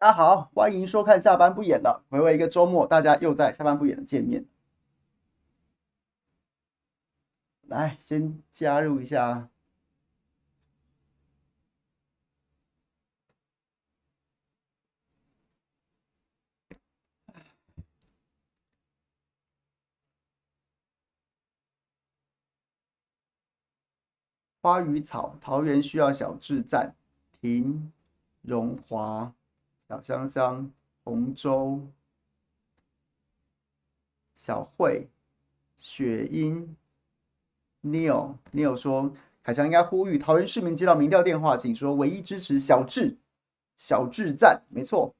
大家好，欢迎收看下班不演了。回味一个周末，大家又在下班不演的见面。来，先加入一下。花与草，桃园需要小智赞，婷荣华。小香香、洪州、小慧、雪英、Neil、Neil 说：“凯翔应该呼吁桃园市民接到民调电话，请说唯一支持小智，小智赞，没错，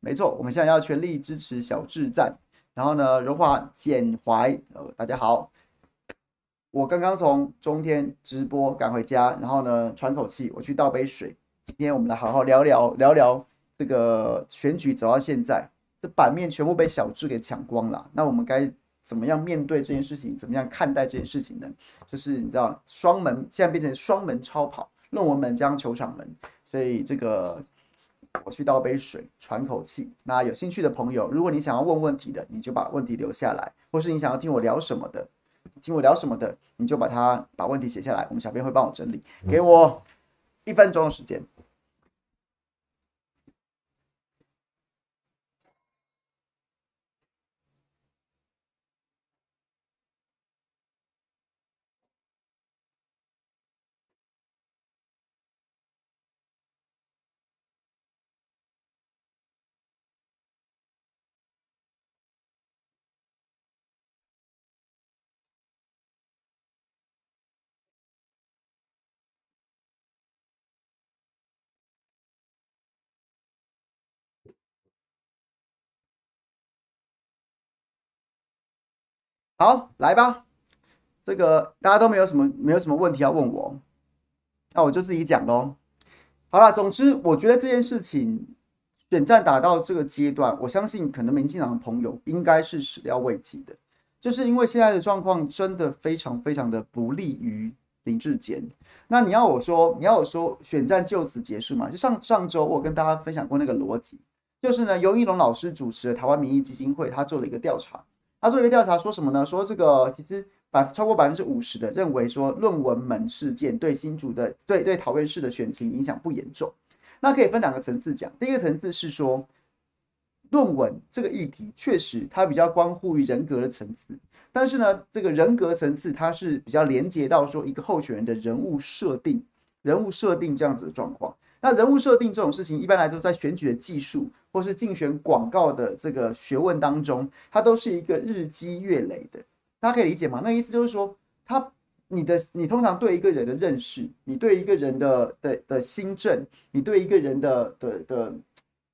没错，我们现在要全力支持小智赞。然后呢，荣华简怀，呃，大家好，我刚刚从中天直播赶回家，然后呢，喘口气，我去倒杯水。今天我们来好好聊聊聊聊。”这个选举走到现在，这版面全部被小智给抢光了。那我们该怎么样面对这件事情？怎么样看待这件事情呢？就是你知道，双门现在变成双门超跑，论文门将球场门。所以这个我去倒杯水，喘口气。那有兴趣的朋友，如果你想要问问题的，你就把问题留下来；或是你想要听我聊什么的，听我聊什么的，你就把它把问题写下来，我们小编会帮我整理。给我一分钟的时间。好，来吧，这个大家都没有什么没有什么问题要问我，那我就自己讲喽。好了，总之我觉得这件事情选战打到这个阶段，我相信可能民进党的朋友应该是始料未及的，就是因为现在的状况真的非常非常的不利于林志坚。那你要我说，你要我说选战就此结束嘛？就上上周我跟大家分享过那个逻辑，就是呢，尤一龙老师主持的台湾民意基金会，他做了一个调查。他做一个调查，说什么呢？说这个其实百超过百分之五十的认为说论文门事件对新竹的对对桃园市的选情影响不严重。那可以分两个层次讲。第一个层次是说，论文这个议题确实它比较关乎于人格的层次，但是呢，这个人格层次它是比较连接到说一个候选人的人物设定、人物设定这样子的状况。那人物设定这种事情，一般来说在选举的技术或是竞选广告的这个学问当中，它都是一个日积月累的。大家可以理解吗？那意思就是说，他你的你通常对一个人的认识，你对一个人的的的心政，你对一个人的的的，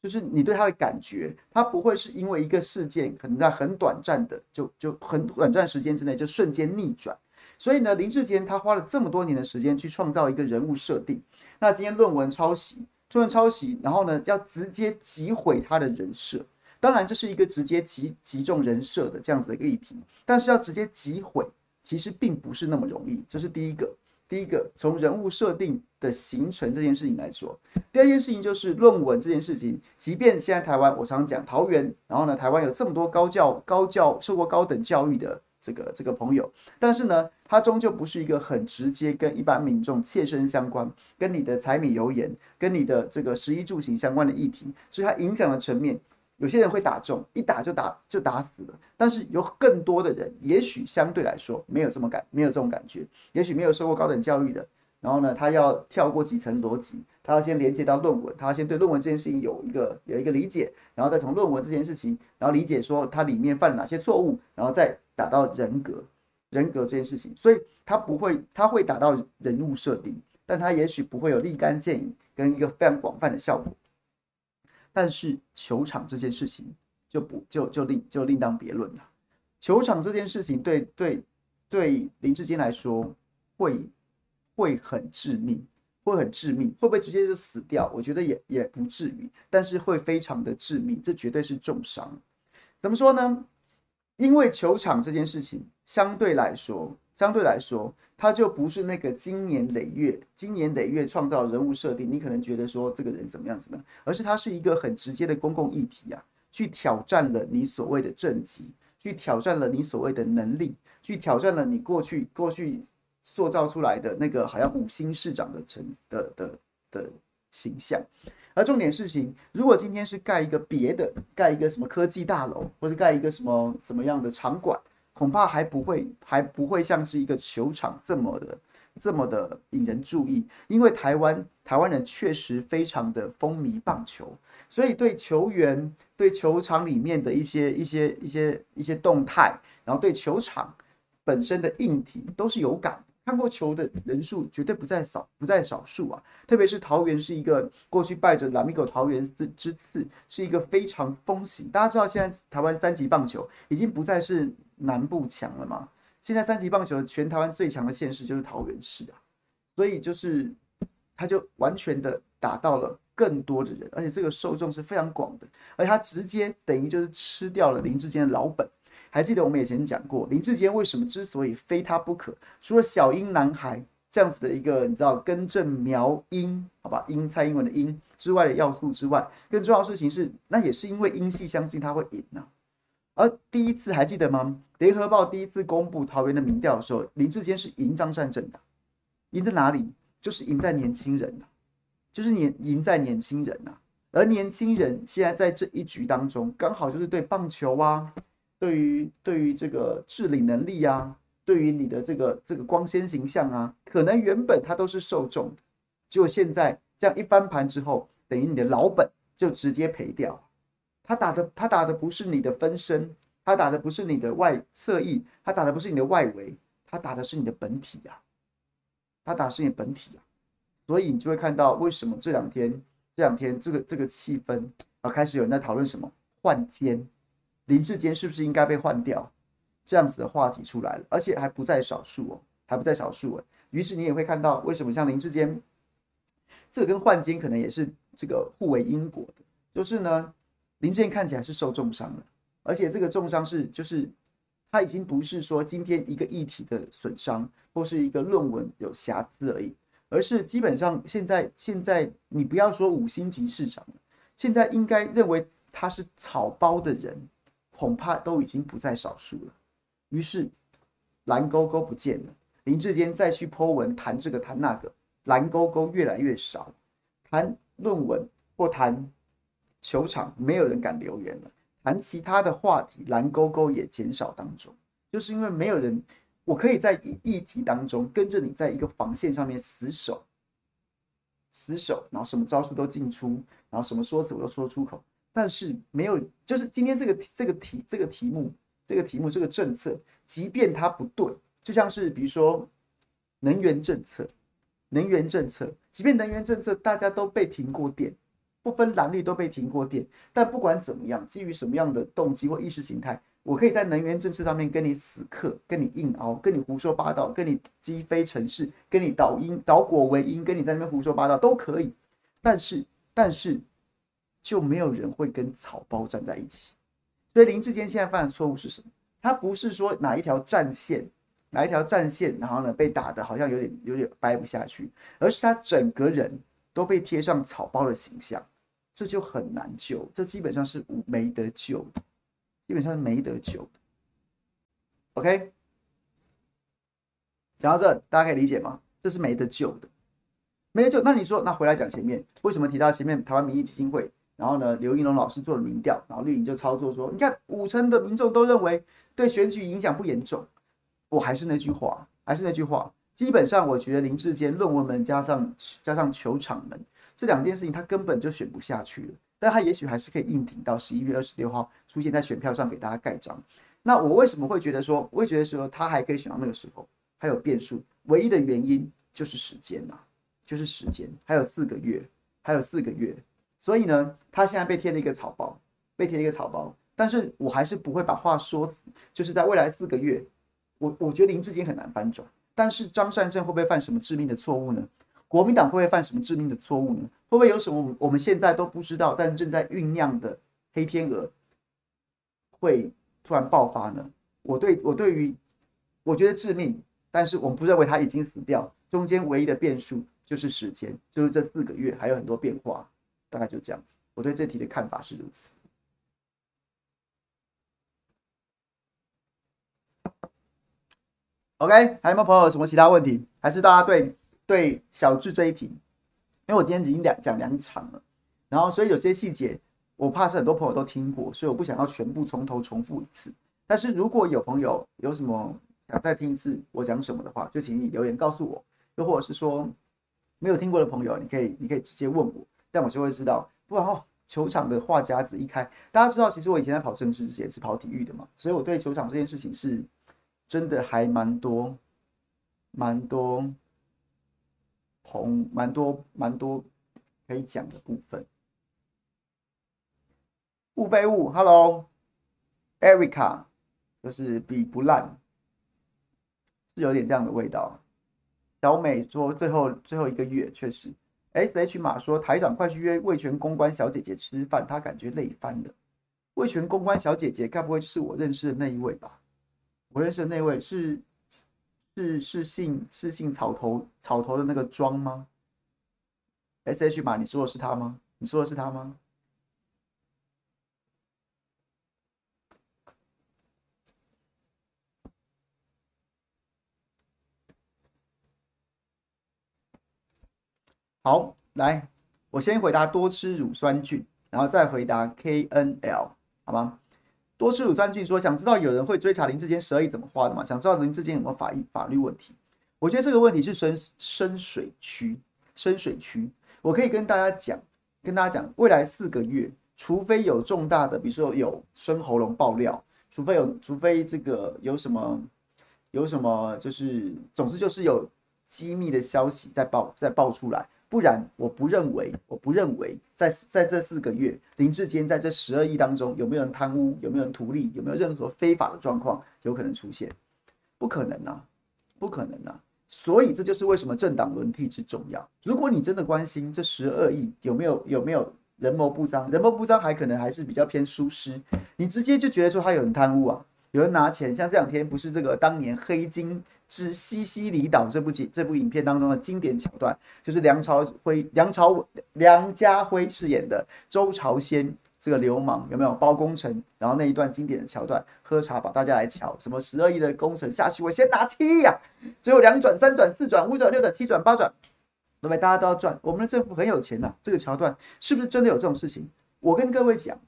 就是你对他的感觉，他不会是因为一个事件可能在很短暂的就就很短暂时间之内就瞬间逆转。所以呢，林志坚他花了这么多年的时间去创造一个人物设定。那今天论文抄袭，论文抄袭，然后呢，要直接击毁他的人设。当然，这是一个直接击击中人设的这样子的一个议题。但是要直接击毁，其实并不是那么容易。这是第一个。第一个，从人物设定的形成这件事情来说，第二件事情就是论文这件事情。即便现在台湾，我常讲桃园，然后呢，台湾有这么多高教、高教受过高等教育的。这个这个朋友，但是呢，他终究不是一个很直接跟一般民众切身相关，跟你的柴米油盐，跟你的这个食衣住行相关的议题，所以它影响的层面，有些人会打中，一打就打就打死了。但是有更多的人，也许相对来说没有这么感，没有这种感觉，也许没有受过高等教育的，然后呢，他要跳过几层逻辑，他要先连接到论文，他要先对论文这件事情有一个有一个理解，然后再从论文这件事情，然后理解说他里面犯了哪些错误，然后再。打到人格，人格这件事情，所以他不会，他会打到人物设定，但他也许不会有立竿见影跟一个非常广泛的效果。但是球场这件事情就不就就另就另当别论了。球场这件事情对对对林志坚来说会会很致命，会很致命，会不会直接就死掉？我觉得也也不至于，但是会非常的致命，这绝对是重伤。怎么说呢？因为球场这件事情相对来说，相对来说，它就不是那个经年累月、经年累月创造人物设定。你可能觉得说这个人怎么样怎么样，而是它是一个很直接的公共议题啊，去挑战了你所谓的政绩，去挑战了你所谓的能力，去挑战了你过去过去塑造出来的那个好像五星市长的成的的的，形象。而重点事情，如果今天是盖一个别的，盖一个什么科技大楼，或者盖一个什么什么样的场馆，恐怕还不会，还不会像是一个球场这么的，这么的引人注意。因为台湾台湾人确实非常的风靡棒球，所以对球员、对球场里面的一些一些一些一些动态，然后对球场本身的硬体都是有感。看过球的人数绝对不在少，不在少数啊！特别是桃园是一个过去拜着 Lamigo 桃园之之赐，是一个非常风行。大家知道现在台湾三级棒球已经不再是南部强了吗？现在三级棒球全台湾最强的县市就是桃园市啊，所以就是他就完全的打到了更多的人，而且这个受众是非常广的，而且他直接等于就是吃掉了林志坚的老本。还记得我们以前讲过，林志坚为什么之所以非他不可？除了小英男孩这样子的一个你知道根正苗英，好吧，英蔡英文的英之外的要素之外，更重要的事情是，那也是因为英系相信他会赢呢、而第一次还记得吗？联合报第一次公布桃园的民调的时候，林志坚是赢张善政的，赢在哪里？就是赢在年轻人、啊、就是年赢在年轻人呐、啊。而年轻人现在在这一局当中，刚好就是对棒球啊。对于对于这个治理能力啊，对于你的这个这个光鲜形象啊，可能原本它都是受众的，结果现在这样一翻盘之后，等于你的老本就直接赔掉。他打的他打的不是你的分身，他打的不是你的外侧翼，他打的不是你的外围，他打的是你的本体呀、啊，他打的是你本体啊，所以你就会看到为什么这两天这两天这个这个气氛啊，开始有人在讨论什么换肩。林志坚是不是应该被换掉？这样子的话题出来了，而且还不在少数哦，还不在少数哦。于是你也会看到，为什么像林志坚，这跟换肩可能也是这个互为因果的。就是呢，林志坚看起来是受重伤了，而且这个重伤是就是他已经不是说今天一个议题的损伤，或是一个论文有瑕疵而已，而是基本上现在现在你不要说五星级市场，现在应该认为他是草包的人。恐怕都已经不在少数了。于是蓝勾勾不见了。林志坚再去 po 文谈这个谈那个，蓝勾勾越来越少。谈论文或谈球场，没有人敢留言了。谈其他的话题，蓝勾勾也减少当中，就是因为没有人，我可以在议议题当中跟着你在一个防线上面死守，死守，然后什么招数都进出，然后什么说辞我都说出口。但是没有，就是今天这个这个题这个题目这个题目这个政策，即便它不对，就像是比如说能源政策，能源政策，即便能源政策大家都被停过电，不分蓝绿都被停过电，但不管怎么样，基于什么样的动机或意识形态，我可以在能源政策上面跟你死磕，跟你硬熬，跟你胡说八道，跟你击飞城市，跟你倒因倒果为因，跟你在那边胡说八道都可以，但是但是。就没有人会跟草包站在一起，所以林志坚现在犯的错误是什么？他不是说哪一条战线，哪一条战线，然后呢被打得好像有点有点掰不下去，而是他整个人都被贴上草包的形象，这就很难救，这基本上是没得救的，基本上是没得救的。OK，讲到这，大家可以理解吗？这是没得救的，没得救。那你说，那回来讲前面，为什么提到前面台湾民意基金会？然后呢，刘应龙老师做了民调，然后绿营就操作说：“你看，五成的民众都认为对选举影响不严重。”我还是那句话，还是那句话，基本上我觉得林志坚论文门加上加上球场门这两件事情，他根本就选不下去了。但他也许还是可以硬挺到十一月二十六号出现在选票上给大家盖章。那我为什么会觉得说，我会觉得说他还可以选到那个时候，还有变数，唯一的原因就是时间呐、就是时间，还有四个月，还有四个月，所以呢，他现在被贴了一个草包，被贴了一个草包，但是我还是不会把话说死，就是在未来四个月，我我觉得林志坚很难翻转，但是张善政会不会犯什么致命的错误呢？国民党会不会犯什么致命的错误呢？会不会有什么我们现在都不知道，但是正在酝酿的黑天鹅会？突然爆发呢？我对我对于我觉得致命，但是我们不认为他已经死掉。中间唯一的变数就是时间，就是这四个月还有很多变化，大概就这样子。我对这题的看法是如此。OK，还有没有朋友有什么其他问题？还是大家对对小智这一题？因为我今天已经两讲两场了，然后所以有些细节。我怕是很多朋友都听过，所以我不想要全部从头重复一次。但是如果有朋友有什么想再听一次我讲什么的话，就请你留言告诉我。又或者是说没有听过的朋友，你可以你可以直接问我，这样我就会知道。不然哦，球场的话匣子一开，大家知道，其实我以前在跑政治之前是跑体育的嘛，所以我对球场这件事情是真的还蛮多、蛮多同蛮多蛮多可以讲的部分。雾被雾，Hello，Erica，就是比不烂，是有点这样的味道。小美说最后最后一个月确实，SH 马说台长快去约味全公关小姐姐吃饭，他感觉累翻了。味全公关小姐姐该不会是我认识的那一位吧？我认识的那位是是是姓是姓草头草头的那个庄吗？SH 马，你说的是他吗？你说的是他吗？好，来，我先回答多吃乳酸菌，然后再回答 KNL，好吗？多吃乳酸菌说，想知道有人会追查林志坚十二亿怎么花的吗？想知道林志坚有没有法律法律问题？我觉得这个问题是深深水区，深水区。我可以跟大家讲，跟大家讲，未来四个月，除非有重大的，比如说有生喉咙爆料，除非有，除非这个有什么，有什么，就是总之就是有机密的消息在爆，在爆出来。不然，我不认为，我不认为在在这四个月，林志坚在这十二亿当中有没有人贪污，有没有人图利，有没有任何非法的状况有可能出现？不可能啊，不可能啊！所以这就是为什么政党轮替之重要。如果你真的关心这十二亿有没有有没有人谋不臧，人谋不臧还可能还是比较偏疏失，你直接就觉得说他有人贪污啊，有人拿钱，像这两天不是这个当年黑金。之西西里岛这部剧这部影片当中的经典桥段，就是梁朝辉、梁朝梁家辉饰演的周朝先这个流氓有没有包工程？然后那一段经典的桥段，喝茶把大家来瞧，什么十二亿的工程下去，我先拿七亿呀，最后两转、三转、四转、五转、六转、七转、八转，对不对？大家都要赚，我们的政府很有钱呐。这个桥段是不是真的有这种事情？我跟各位讲，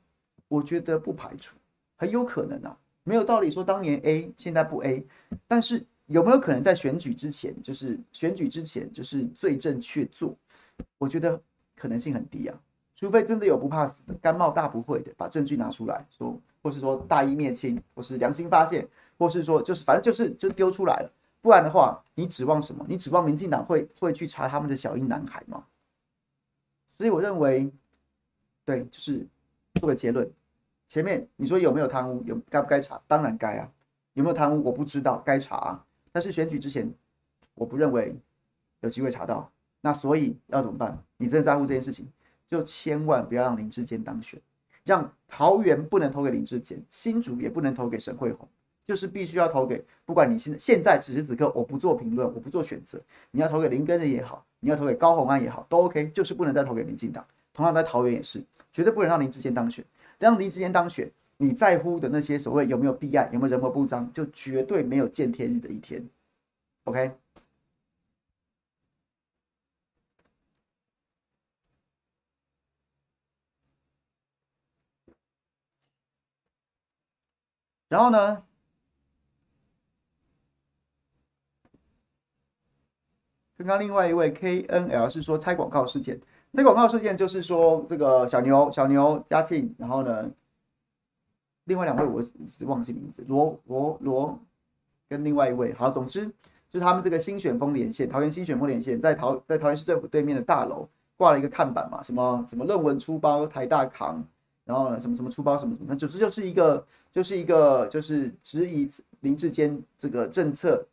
我觉得不排除，很有可能啊，没有道理说当年 A 现在不 A，但是。有没有可能在选举之前，就是选举之前，就是罪证确凿？我觉得可能性很低啊，除非真的有不怕死的，甘冒大不讳的把证据拿出来说，或是说大义灭亲，或是良心发现，或是说就是反正就是就丢出来了，不然的话，你指望什么？你指望民进党会会去查他们的小英男孩吗？所以我认为，对，就是做个结论。前面你说有没有贪污，有该不该查？当然该啊。有没有贪污？我不知道，该查啊。但是选举之前，我不认为有机会查到。那所以要怎么办？你真的在乎这件事情，就千万不要让林志坚当选，让桃园不能投给林志坚，新竹也不能投给沈慧虹，就是必须要投给。不管你现在现在此时此刻，我不做评论，我不做选择。你要投给林根仁也好，你要投给高虹安也好，都 OK，就是不能再投给民进党。同样在桃园也是，绝对不能让林志坚当选。让林志坚当选。你在乎的那些所谓有没有弊案，有没有人谋不臧，就绝对没有见天日的一天。OK。然后呢，刚刚另外一位 KNL 是说拆广告事件，拆广告事件就是说这个小牛小牛嘉庆，然后呢？另外两位我是忘记名字，罗罗罗跟另外一位。好，总之就是他们这个新选风连线，桃园新选风连线在桃在桃园市政府对面的大楼挂了一个看板嘛，什么什么论文出包台大扛，然后呢什么什么出包什么什么，总之就是一个就是一个就是质疑林志坚这个政策。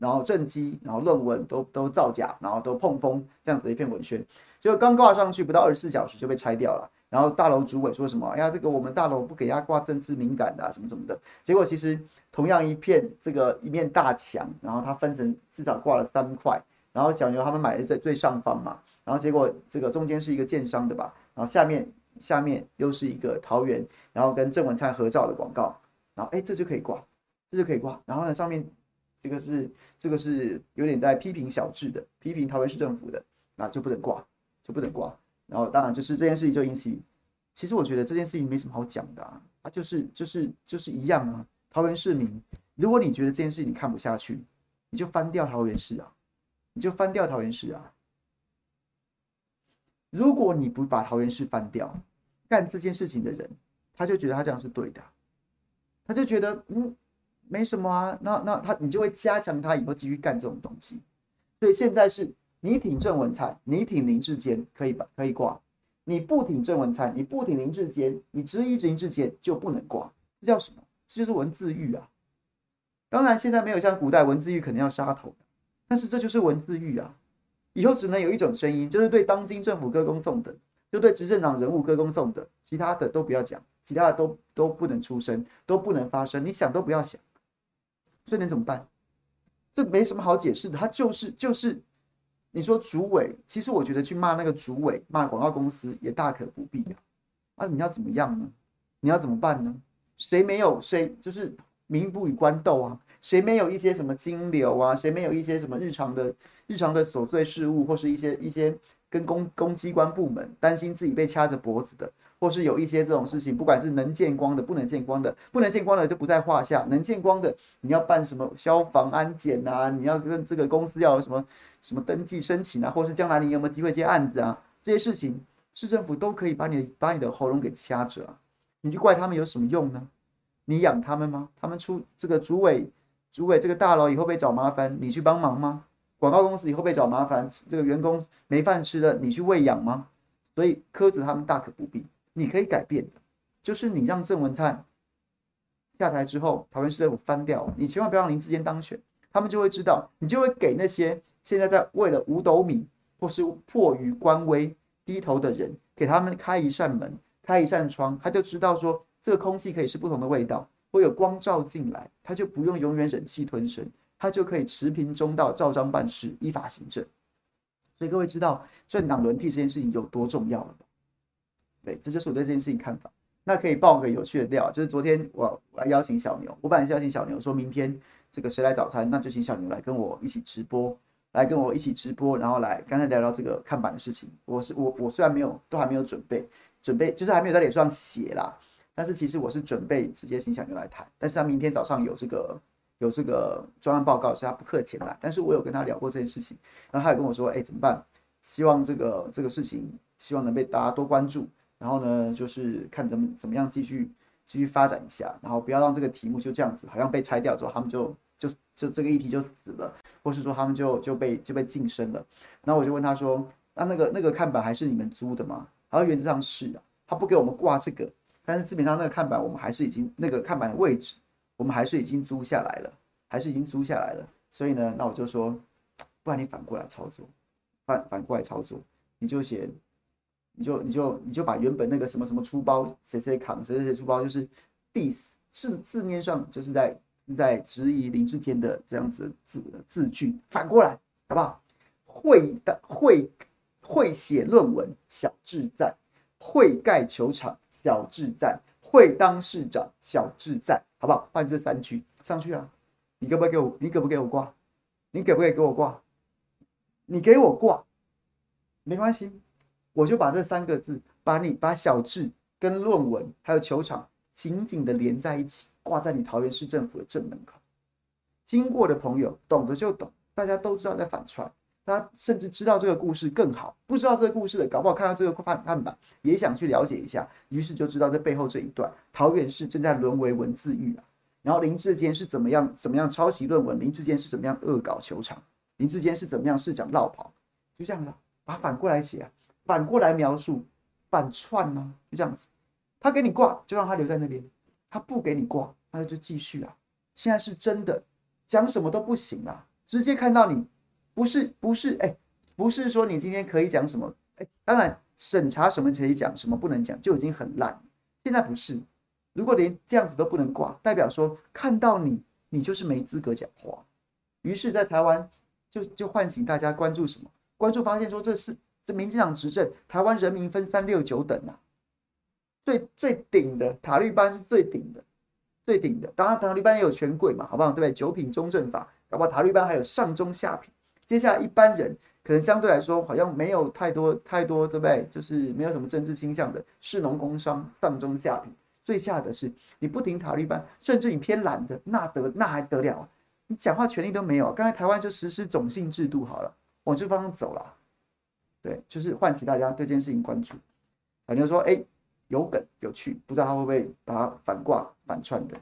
然后政绩，然后论文都都造假，然后都碰风，这样子的一篇文宣，结果刚挂上去不到二十四小时就被拆掉了。然后大楼主委说什么？哎呀，这个我们大楼不给他挂政治敏感的啊，什么什么的。结果其实同样一片这个一面大墙，然后它分成至少挂了三块。然后小牛他们买的最最上方嘛，然后结果这个中间是一个建商的吧，然后下面下面又是一个桃园，然后跟郑文灿合照的广告，然后哎这就可以挂，这就可以挂。然后呢上面。这个是这个是有点在批评小智的，批评桃园市政府的，那就不能挂，就不能挂。然后当然就是这件事情就引起，其实我觉得这件事情没什么好讲的啊，啊就是就是就是一样啊。桃园市民，如果你觉得这件事情你看不下去，你就翻掉桃园市啊，你就翻掉桃园市啊。如果你不把桃园市翻掉，干这件事情的人，他就觉得他这样是对的，他就觉得嗯。没什么啊，那那他你就会加强他以后继续干这种东西。所以现在是你挺郑文灿，你挺林志坚，可以吧？可以挂。你不挺郑文灿，你不挺林志坚，你质疑林志坚就不能挂。这叫什么？这就是文字狱啊。当然现在没有像古代文字狱可能要杀头，但是这就是文字狱啊。以后只能有一种声音，就是对当今政府歌功颂德，就对执政党人物歌功颂德，其他的都不要讲，其他的都都不能出声，都不能发声，你想都不要想。所以能怎么办？这没什么好解释的，他就是就是，你说主委，其实我觉得去骂那个主委，骂广告公司也大可不必啊。啊，你要怎么样呢？你要怎么办呢？谁没有谁就是民不与官斗啊？谁没有一些什么金流啊？谁没有一些什么日常的日常的琐碎事务，或是一些一些跟公公机关部门担心自己被掐着脖子的？或是有一些这种事情，不管是能见光的、不能见光的，不能见光的就不在话下。能见光的，你要办什么消防安检啊？你要跟这个公司要什么什么登记申请啊？或是将来你有没有机会接案子啊？这些事情，市政府都可以把你把你的喉咙给掐着啊！你去怪他们有什么用呢？你养他们吗？他们出这个主委，主委这个大楼以后被找麻烦，你去帮忙吗？广告公司以后被找麻烦，这个员工没饭吃了，你去喂养吗？所以苛责他们大可不必。你可以改变的，就是你让郑文灿下台之后，桃园市政府翻掉，你千万不要让林志坚当选，他们就会知道，你就会给那些现在在为了五斗米或是迫于官威低头的人，给他们开一扇门，开一扇窗，他就知道说这个空气可以是不同的味道，会有光照进来，他就不用永远忍气吞声，他就可以持平中道，照章办事，依法行政。所以各位知道政党轮替这件事情有多重要了吧？对，这就是我对这件事情看法。那可以爆个有趣的料，就是昨天我我来邀请小牛，我本来是邀请小牛说，明天这个谁来早餐，那就请小牛来跟我一起直播，来跟我一起直播，然后来刚才聊聊这个看板的事情。我是我我虽然没有都还没有准备准备，就是还没有在脸上写啦，但是其实我是准备直接请小牛来谈。但是他明天早上有这个有这个专案报告，所以他不客前来。但是我有跟他聊过这件事情，然后他也跟我说，哎，怎么办？希望这个这个事情，希望能被大家多关注。然后呢，就是看怎么怎么样继续继续发展一下，然后不要让这个题目就这样子，好像被拆掉之后，他们就就就这个议题就死了，或是说他们就就被就被晋升了。然后我就问他说：“那那个那个看板还是你们租的吗？”他说：“原则上是啊，他不给我们挂这个，但是基本上那个看板我们还是已经那个看板的位置，我们还是已经租下来了，还是已经租下来了。所以呢，那我就说，不然你反过来操作，反反过来操作，你就写。”你就你就你就把原本那个什么什么出包谁谁扛谁谁谁出包，就是 diss 字字面上就是在在质疑林志坚的这样子字字句，反过来好不好？会的会会写论文小智赞，会盖球场小智赞，会当市长小智赞，好不好？换这三句上去啊！你可不可以给我？你可不可以给我挂？你可不可以给我挂？你给我挂，没关系。我就把这三个字，把你把小智跟论文还有球场紧紧的连在一起，挂在你桃园市政府的正门口。经过的朋友懂得就懂，大家都知道在反串，大家甚至知道这个故事更好，不知道这个故事的，搞不好看到这个判判板也想去了解一下，于是就知道这背后这一段，桃园市正在沦为文字狱啊。然后林志坚是怎么样怎么样抄袭论文，林志坚是怎么样恶搞球场，林志坚是怎么样市长落跑，就这样子，把反过来写啊，反过来描述，反串呢、啊，就这样子。他给你挂，就让他留在那边；他不给你挂，那就继续啊。现在是真的，讲什么都不行了，直接看到你。不是不是哎，不是说你今天可以讲什么哎，当然审查什么可以讲，什么不能讲就已经很烂。现在不是，如果连这样子都不能挂，代表说看到你，你就是没资格讲话。于是，在台湾就就唤醒大家关注什么？关注发现说这是这民进党执政，台湾人民分三六九等啊，最最顶的塔利班是最顶的，最顶的。当然塔利班也有权贵嘛，好不好？对不对？九品中正法，搞不好塔利班还有上中下品。接下来一般人可能相对来说好像没有太多太多，对不对？就是没有什么政治倾向的，士农工商上中下品，最下的是你不听塔利班，甚至你偏懒的，那得那还得了？你讲话权利都没有。刚才台湾就实施种姓制度好了，往这方向走了。对，就是唤起大家对这件事情关注。小牛说：“哎，有梗有趣，不知道他会不会把它反挂反串的。”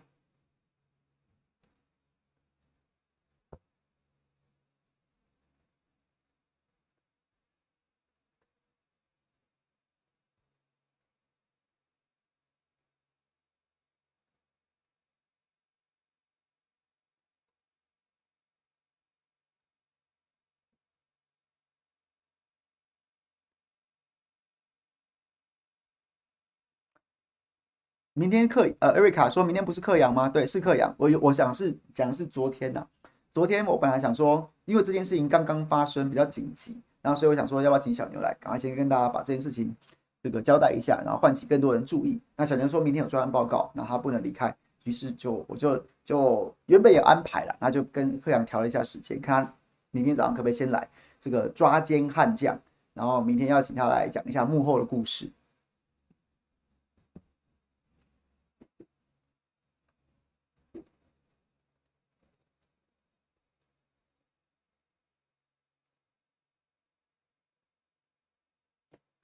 明天克呃，艾瑞卡说明天不是克阳吗？对，是克阳。我有我想是讲的是昨天呐、昨天我本来想说，因为这件事情刚刚发生，比较紧急，然后所以我想说，要不要请小牛来，赶快先跟大家把这件事情这个交代一下，然后唤起更多人注意。那小牛说明天有专案报告，那他不能离开，于是就我就就原本也安排了，那就跟克阳调了一下时间，看他明天早上可不可以先来这个抓奸悍将，然后明天要请他来讲一下幕后的故事。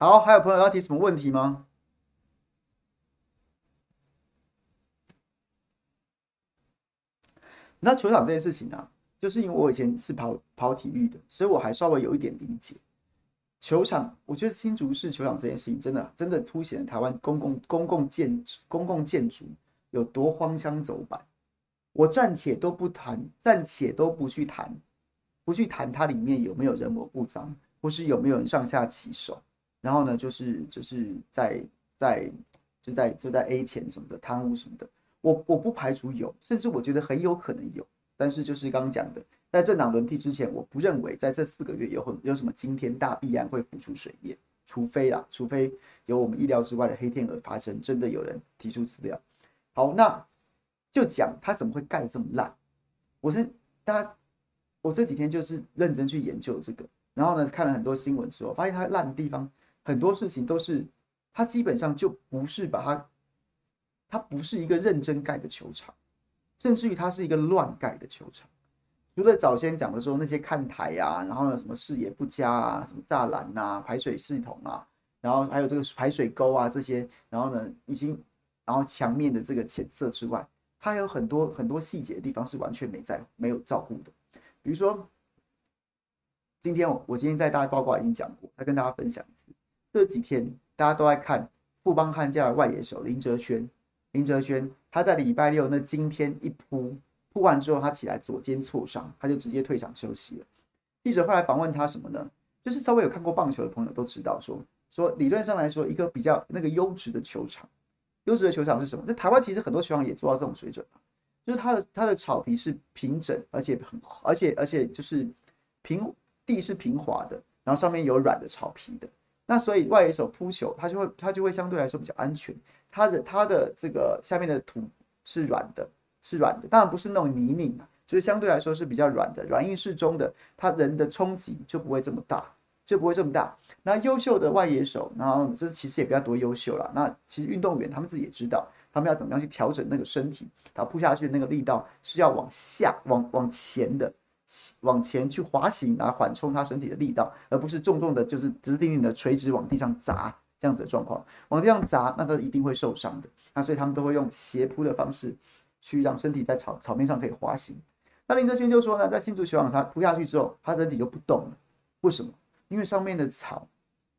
好，还有朋友要提什么问题吗？那球场这件事情啊，就是因为我以前是跑跑体育的，所以我还稍微有一点理解。球场，我觉得新竹市球场这件事情，真的真的凸显了台湾公共公共建筑公共建筑有多荒腔走板。我暂且都不谈，暂且都不去谈，不去谈它里面有没有人我不脏，或是有没有人上下其手。然后呢，就是就是在在就在就在 A 钱什么的贪污什么的，我我不排除有，甚至我觉得很有可能有。但是就是刚刚讲的，在政党轮替之前，我不认为在这四个月有很有什么惊天大必然会浮出水面，除非啦，除非有我们意料之外的黑天鹅发生，真的有人提出资料。好，那就讲他怎么会盖得这么烂。我是大家，我这几天就是认真去研究这个，然后呢，看了很多新闻之后，发现它烂的地方。很多事情都是，它基本上就不是把它，它不是一个认真盖的球场，甚至于它是一个乱盖的球场。除了早先讲的时候那些看台啊，然后呢什么视野不佳啊，什么栅栏啊、排水系统啊，然后还有这个排水沟啊这些，然后呢已经，然后墙面的这个浅色之外，它还有很多很多细节的地方是完全没在没有照顾的，比如说，今天我我今天在大报告已经讲过，再跟大家分享。这几天大家都在看富邦悍将的外野手林哲瑄，林哲瑄他在礼拜六那今天一扑扑完之后，他起来左肩挫伤，他就直接退场休息了。记者后来访问他什么呢？就是稍微有看过棒球的朋友都知道说，说说理论上来说，一个比较那个优质的球场，优质的球场是什么？在台湾其实很多球场也做到这种水准，就是它的它的草皮是平整，而且很而且而且就是平地是平滑的，然后上面有软的草皮的。那所以外野手扑球，他就会他就会相对来说比较安全。他的他的这个下面的土是软的，是软的，当然不是那种泥泞啊，就是相对来说是比较软的，软硬适中的，他人的冲击就不会这么大，就不会这么大。那优秀的外野手，然后这其实也不要多优秀了。那其实运动员他们自己也知道，他们要怎么样去调整那个身体，他扑下去的那个力道是要往下、往往前的，往前去滑行来缓冲他身体的力道，而不是重重的，就是直挺挺的垂直往地上砸这样子的状况。往地上砸，那他一定会受伤的。那所以他们都会用斜扑的方式去让身体在草草面上可以滑行。那林哲瑄就说呢，在新竹球场他扑下去之后，他身体就不动了。为什么？因为上面的草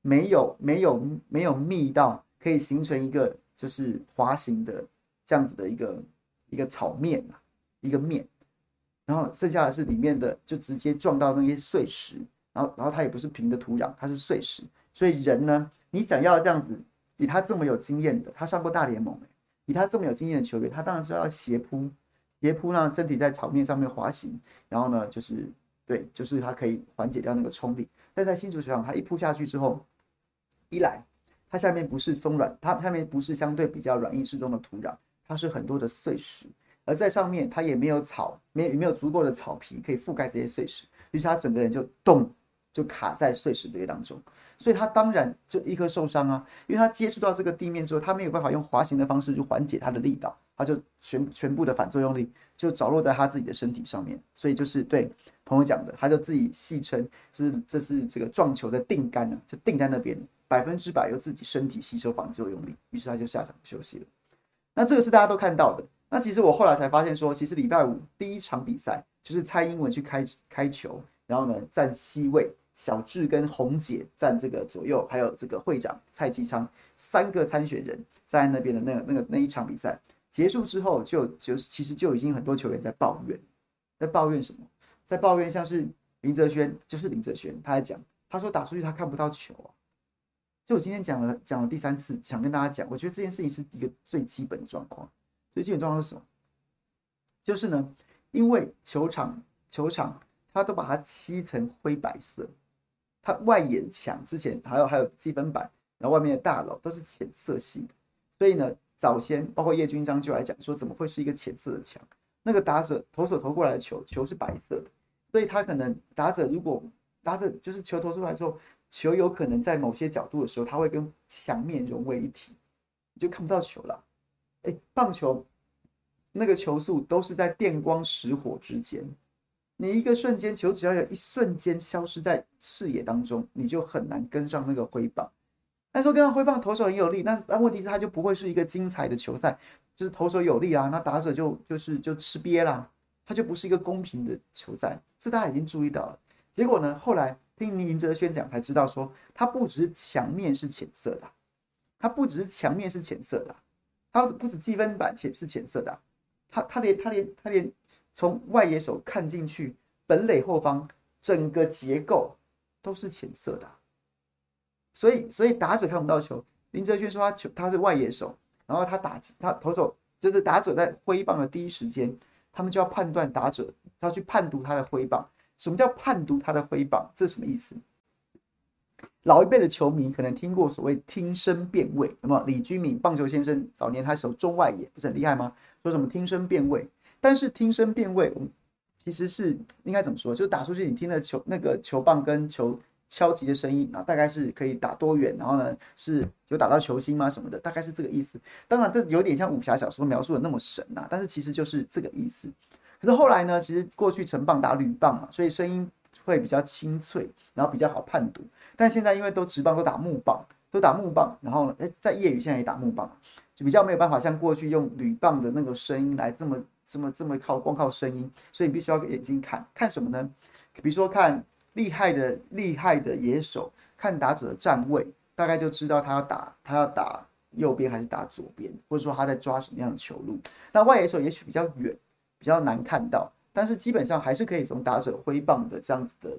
没有没有没有密到可以形成一个就是滑行的这样子的一个一个草面啊，一个面。然后剩下的是里面的就直接撞到那些碎石，然后然后它也不是平的土壤，它是碎石。所以人呢，你想要这样子，以他这么有经验的，他上过大联盟，以他这么有经验的球员，他当然是要斜扑，斜扑让身体在草面上面滑行，然后呢，就是对，就是他可以缓解掉那个冲力。但在新竹球场，他一扑下去之后，一来，它下面不是松软，它下面不是相对比较软硬适中的土壤，它是很多的碎石。而在上面，它也没有草，没有没有足够的草皮可以覆盖这些碎石，于是他整个人就动，就卡在碎石堆当中，所以他当然就立刻受伤啊，因为他接触到这个地面之后，他没有办法用滑行的方式去缓解他的力道，他就全全部的反作用力就着落在他自己的身体上面，所以就是对朋友讲的，他就自己戏称是这是这个撞球的定杆呢，就定在那边，百分之百由自己身体吸收反作用力，于是他就下场休息了。那这个是大家都看到的。那其实我后来才发现说，其实礼拜五第一场比赛就是蔡英文去开开球，然后呢站 C 位，小智跟红姐站这个左右，还有这个会长蔡其昌三个参选人在那边的那个那个那一场比赛结束之后就，就其实就已经很多球员在抱怨，在抱怨什么？在抱怨像是林哲轩，就是林哲轩，他在讲，他说打出去他看不到球啊。就我今天讲了讲了第三次，想跟大家讲，我觉得这件事情是一个最基本的状况。最基本状况是什么？就是呢，因为球场球场它都把它漆成灰白色，它外野墙之前还有还有积分板，然后外面的大楼都是浅色系的，所以呢，早先包括叶军章就来讲说，怎么会是一个浅色的墙？那个打者投手投过来的球球是白色的，所以他可能打者如果打者就是球投出来之后，球有可能在某些角度的时候，它会跟墙面融为一体，你就看不到球了。哎，棒球那个球速都是在电光石火之间，你一个瞬间球只要有一瞬间消失在视野当中，你就很难跟上那个挥棒。但说跟上挥棒，投手很有力，那那问题是它就不会是一个精彩的球赛，就是投手有力啊，那打者就就是就吃瘪啦，它就不是一个公平的球赛，这大家已经注意到了。结果呢，后来听林哲瑄讲才知道说，它不只是墙面是浅色的，它不只是墙面是浅色的。它不止积分板浅是浅色的，它它连它连它连从外野手看进去，本垒后方整个结构都是浅色的，所以所以打者看不到球。林哲轩说他球他是外野手，然后他打他投手就是打者在挥棒的第一时间，他们就要判断打者，他要去判读他的挥棒。什么叫判读他的挥棒？这是什么意思？老一辈的球迷可能听过所谓“听声辨位”，那么李居明棒球先生早年他守中外野不是很厉害吗？说什么“听声辨位”，但是“听声辨位”我们其实是应该怎么说？就打出去，你听的球那个球棒跟球敲击的声音啊，大概是可以打多远？然后呢，是有打到球心吗？什么的，大概是这个意思。当然，这有点像武侠小说描述的那么神呐、啊，但是其实就是这个意思。可是后来呢，其实过去成棒打铝棒嘛，所以声音会比较清脆，然后比较好判读。但现在因为都直棒都打木棒，都打木棒，然后呢，诶，在业余现在也打木棒，就比较没有办法像过去用铝棒的那个声音来这么这么这么靠光靠声音，所以你必须要眼睛看看什么呢？比如说看厉害的厉害的野手，看打者的站位，大概就知道他要打他要打右边还是打左边，或者说他在抓什么样的球路。那外野手也许比较远，比较难看到，但是基本上还是可以从打者挥棒的这样子的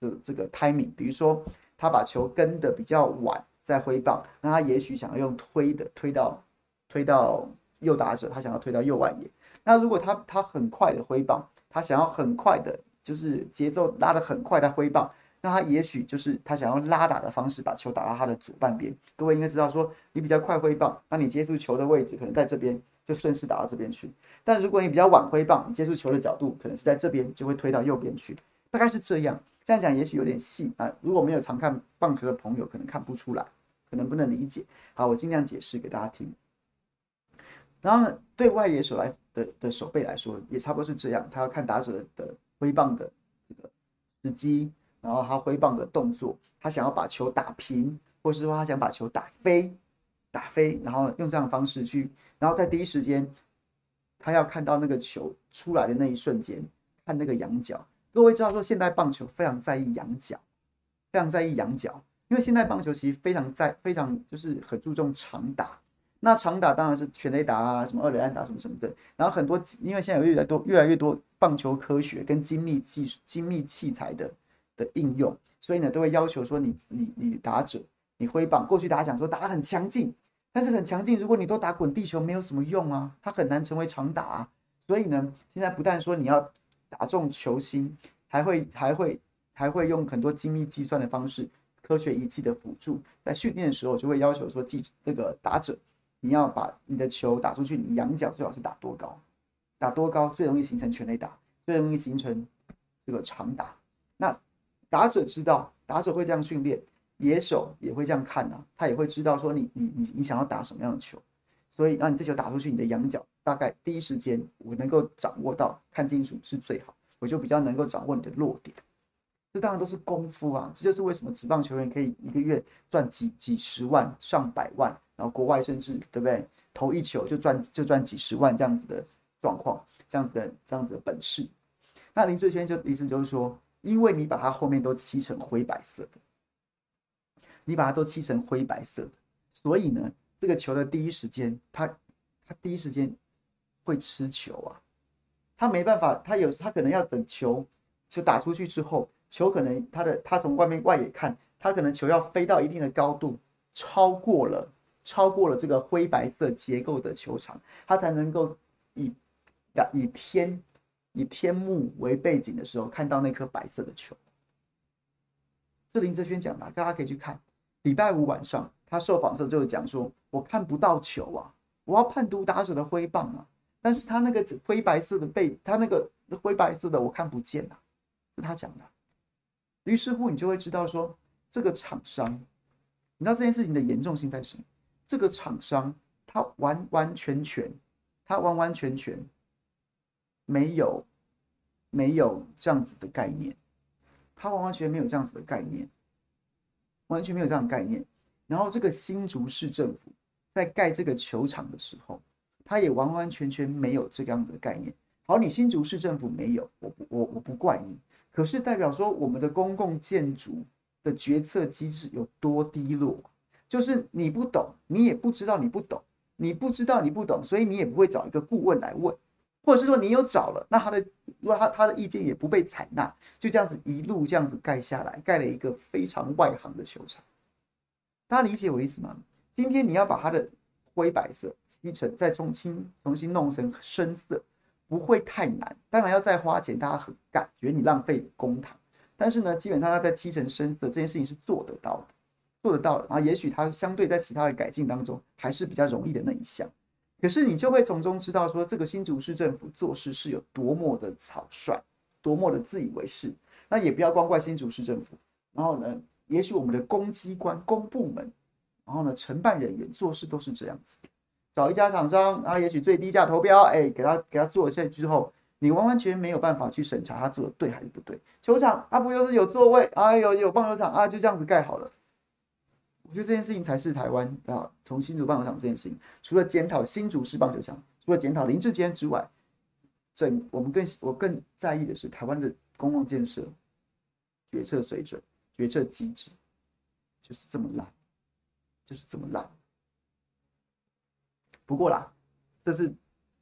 这这个 timing，比如说。他把球跟得比较晚再挥棒，那他也许想要用推的推到推到右打者，他想要推到右外野。那如果他他很快的挥棒，他想要很快的，就是节奏拉得很快的挥棒，那他也许就是他想要拉打的方式把球打到他的左半边。各位应该知道说，你比较快挥棒，那你接触球的位置可能在这边，就顺势打到这边去。但如果你比较晚挥棒，你接触球的角度可能是在这边，就会推到右边去。大概是这样。这样讲也许有点细啊，如果没有常看棒球的朋友，可能看不出来，可能不能理解。好，我尽量解释给大家听。然后呢，对外野手来的的手背来说，也差不多是这样，他要看打者的挥棒的这个时机，然后他挥棒的动作，他想要把球打平，或是说他想把球打飞，打飞，然后用这样的方式去，然后在第一时间，他要看到那个球出来的那一瞬间，看那个仰角。各位知道说，现代棒球非常在意仰角，非常在意仰角，因为现代棒球其实非常在非常就是很注重长打。那长打当然是全垒打啊，什么二垒安打什么什么的。然后很多，因为现在有越来越多越来越多棒球科学跟精密技术、精密器材的的应用，所以呢，都会要求说你你你打者你挥棒，过去大家讲说打得很强劲，但是很强劲，如果你都打滚地球，没有什么用啊，它很难成为长打啊。所以呢，现在不但说你要打中球心，还会还会还会用很多精密计算的方式、科学仪器的辅助，在训练的时候就会要求说记那个打者。你要把你的球打出去，你仰角最好是打多高？打多高最容易形成全垒打，最容易形成这个长打。那打者知道，打者会这样训练，野手也会这样看啊，他也会知道说你你你你想要打什么样的球，所以让你这球打出去，你的仰角大概第一时间我能够掌握到，看清楚是最好，我就比较能够掌握你的落点。这当然都是功夫啊，这就是为什么职棒球员可以一个月赚几几十万、上百万。然后国外甚至对不对？投一球就赚就赚几十万这样子的状况，这样子的这样子的本事。那林志轩就意思就是说，因为你把它后面都漆成灰白色的，你把它都漆成灰白色的，所以呢，这个球的第一时间，他他第一时间会吃球啊，他没办法，他有他可能要等球球打出去之后，球可能他的他从外面外野看，他可能球要飞到一定的高度，超过了。超过了这个灰白色结构的球场，他才能够以以天以天幕为背景的时候，看到那颗白色的球。这林哲轩讲的，大家可以去看。礼拜五晚上他受访的时候就讲说：“我看不到球啊，我要判读打者的挥棒啊，但是他那个灰白色的背，他那个灰白色的我看不见啊。”是他讲的。于是乎，你就会知道说，这个厂商，你知道这件事情的严重性在什么？这个厂商，他完完全全，他完完全全没有没有这样子的概念，他完完全没有这样子的概念，完全没有这样的概念。然后这个新竹市政府在盖这个球场的时候，他也完完全全没有这样的概念。好，你新竹市政府没有，我我我不怪你，可是代表说我们的公共建筑的决策机制有多低落。就是你不懂，你也不知道你不懂，你不知道你不懂，所以你也不会找一个顾问来问，或者是说你有找了，那他的如果他他的意见也不被采纳，就这样子一路这样子盖下来，盖了一个非常外行的球场。大家理解我意思吗？今天你要把它的灰白色漆成，再重新重新弄成深色，不会太难，当然要再花钱，大家很感觉你浪费公帑，但是呢，基本上要在漆成深色这件事情是做得到的。做得到了，然后也许它相对在其他的改进当中还是比较容易的那一项，可是你就会从中知道说，这个新竹市政府做事是有多么的草率，多么的自以为是。那也不要光怪新竹市政府，然后呢，也许我们的公机关、公部门，然后呢，承办人员做事都是这样子，找一家厂商，然后也许最低价投标，哎，给他给他做下去之后，你完完全没有办法去审查他做的对还是不对。球场啊，不就是有座位啊，有有棒球场啊，就这样子盖好了。我觉得这件事情才是台湾啊，从新竹棒球场这件事情，除了检讨新竹市棒球场，除了检讨林志坚之外，整我们更我更在意的是台湾的公共建设决策水准、决策机制，就是这么烂，就是这么烂。不过啦，这是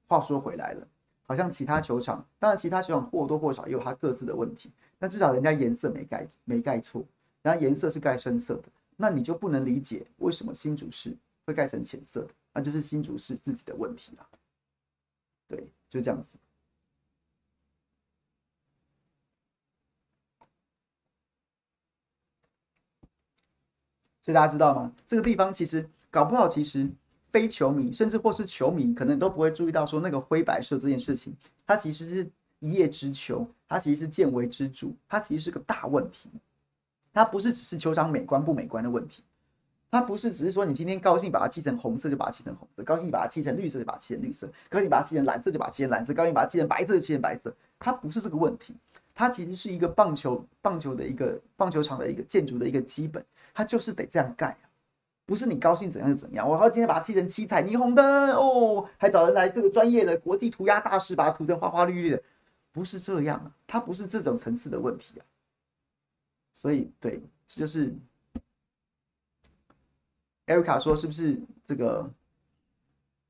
话说回来了，好像其他球场，当然其他球场或多或少也有它各自的问题，但至少人家颜色没盖没盖错，人家颜色是盖深色的。那你就不能理解为什么新竹市会盖成浅色的，那就是新竹市自己的问题了。对，就这样子。所以大家知道吗？这个地方其实搞不好，其实非球迷，甚至或是球迷，可能都不会注意到说那个灰白色这件事情，它其实是一叶知秋，它其实是见微知著，它其实是个大问题。它不是只是球场美观不美观的问题，它不是只是说你今天高兴把它漆成红色就把它漆成红色，高兴把它漆成绿色就把它漆成绿色，高兴把它漆成蓝色就把它漆成蓝色，高兴把它漆成白色就漆成白色，它不是这个问题。它其实是一个棒球棒球的一个棒球场的一个建筑的一个基本，它就是得这样盖啊，不是你高兴怎样就怎样。我好今天把它漆成七彩霓虹灯哦，还找人来这个专业的国际涂鸦大师把它涂成花花绿绿的，不是这样啊，它不是这种层次的问题啊。所以对，这就是艾瑞卡说是不是这个？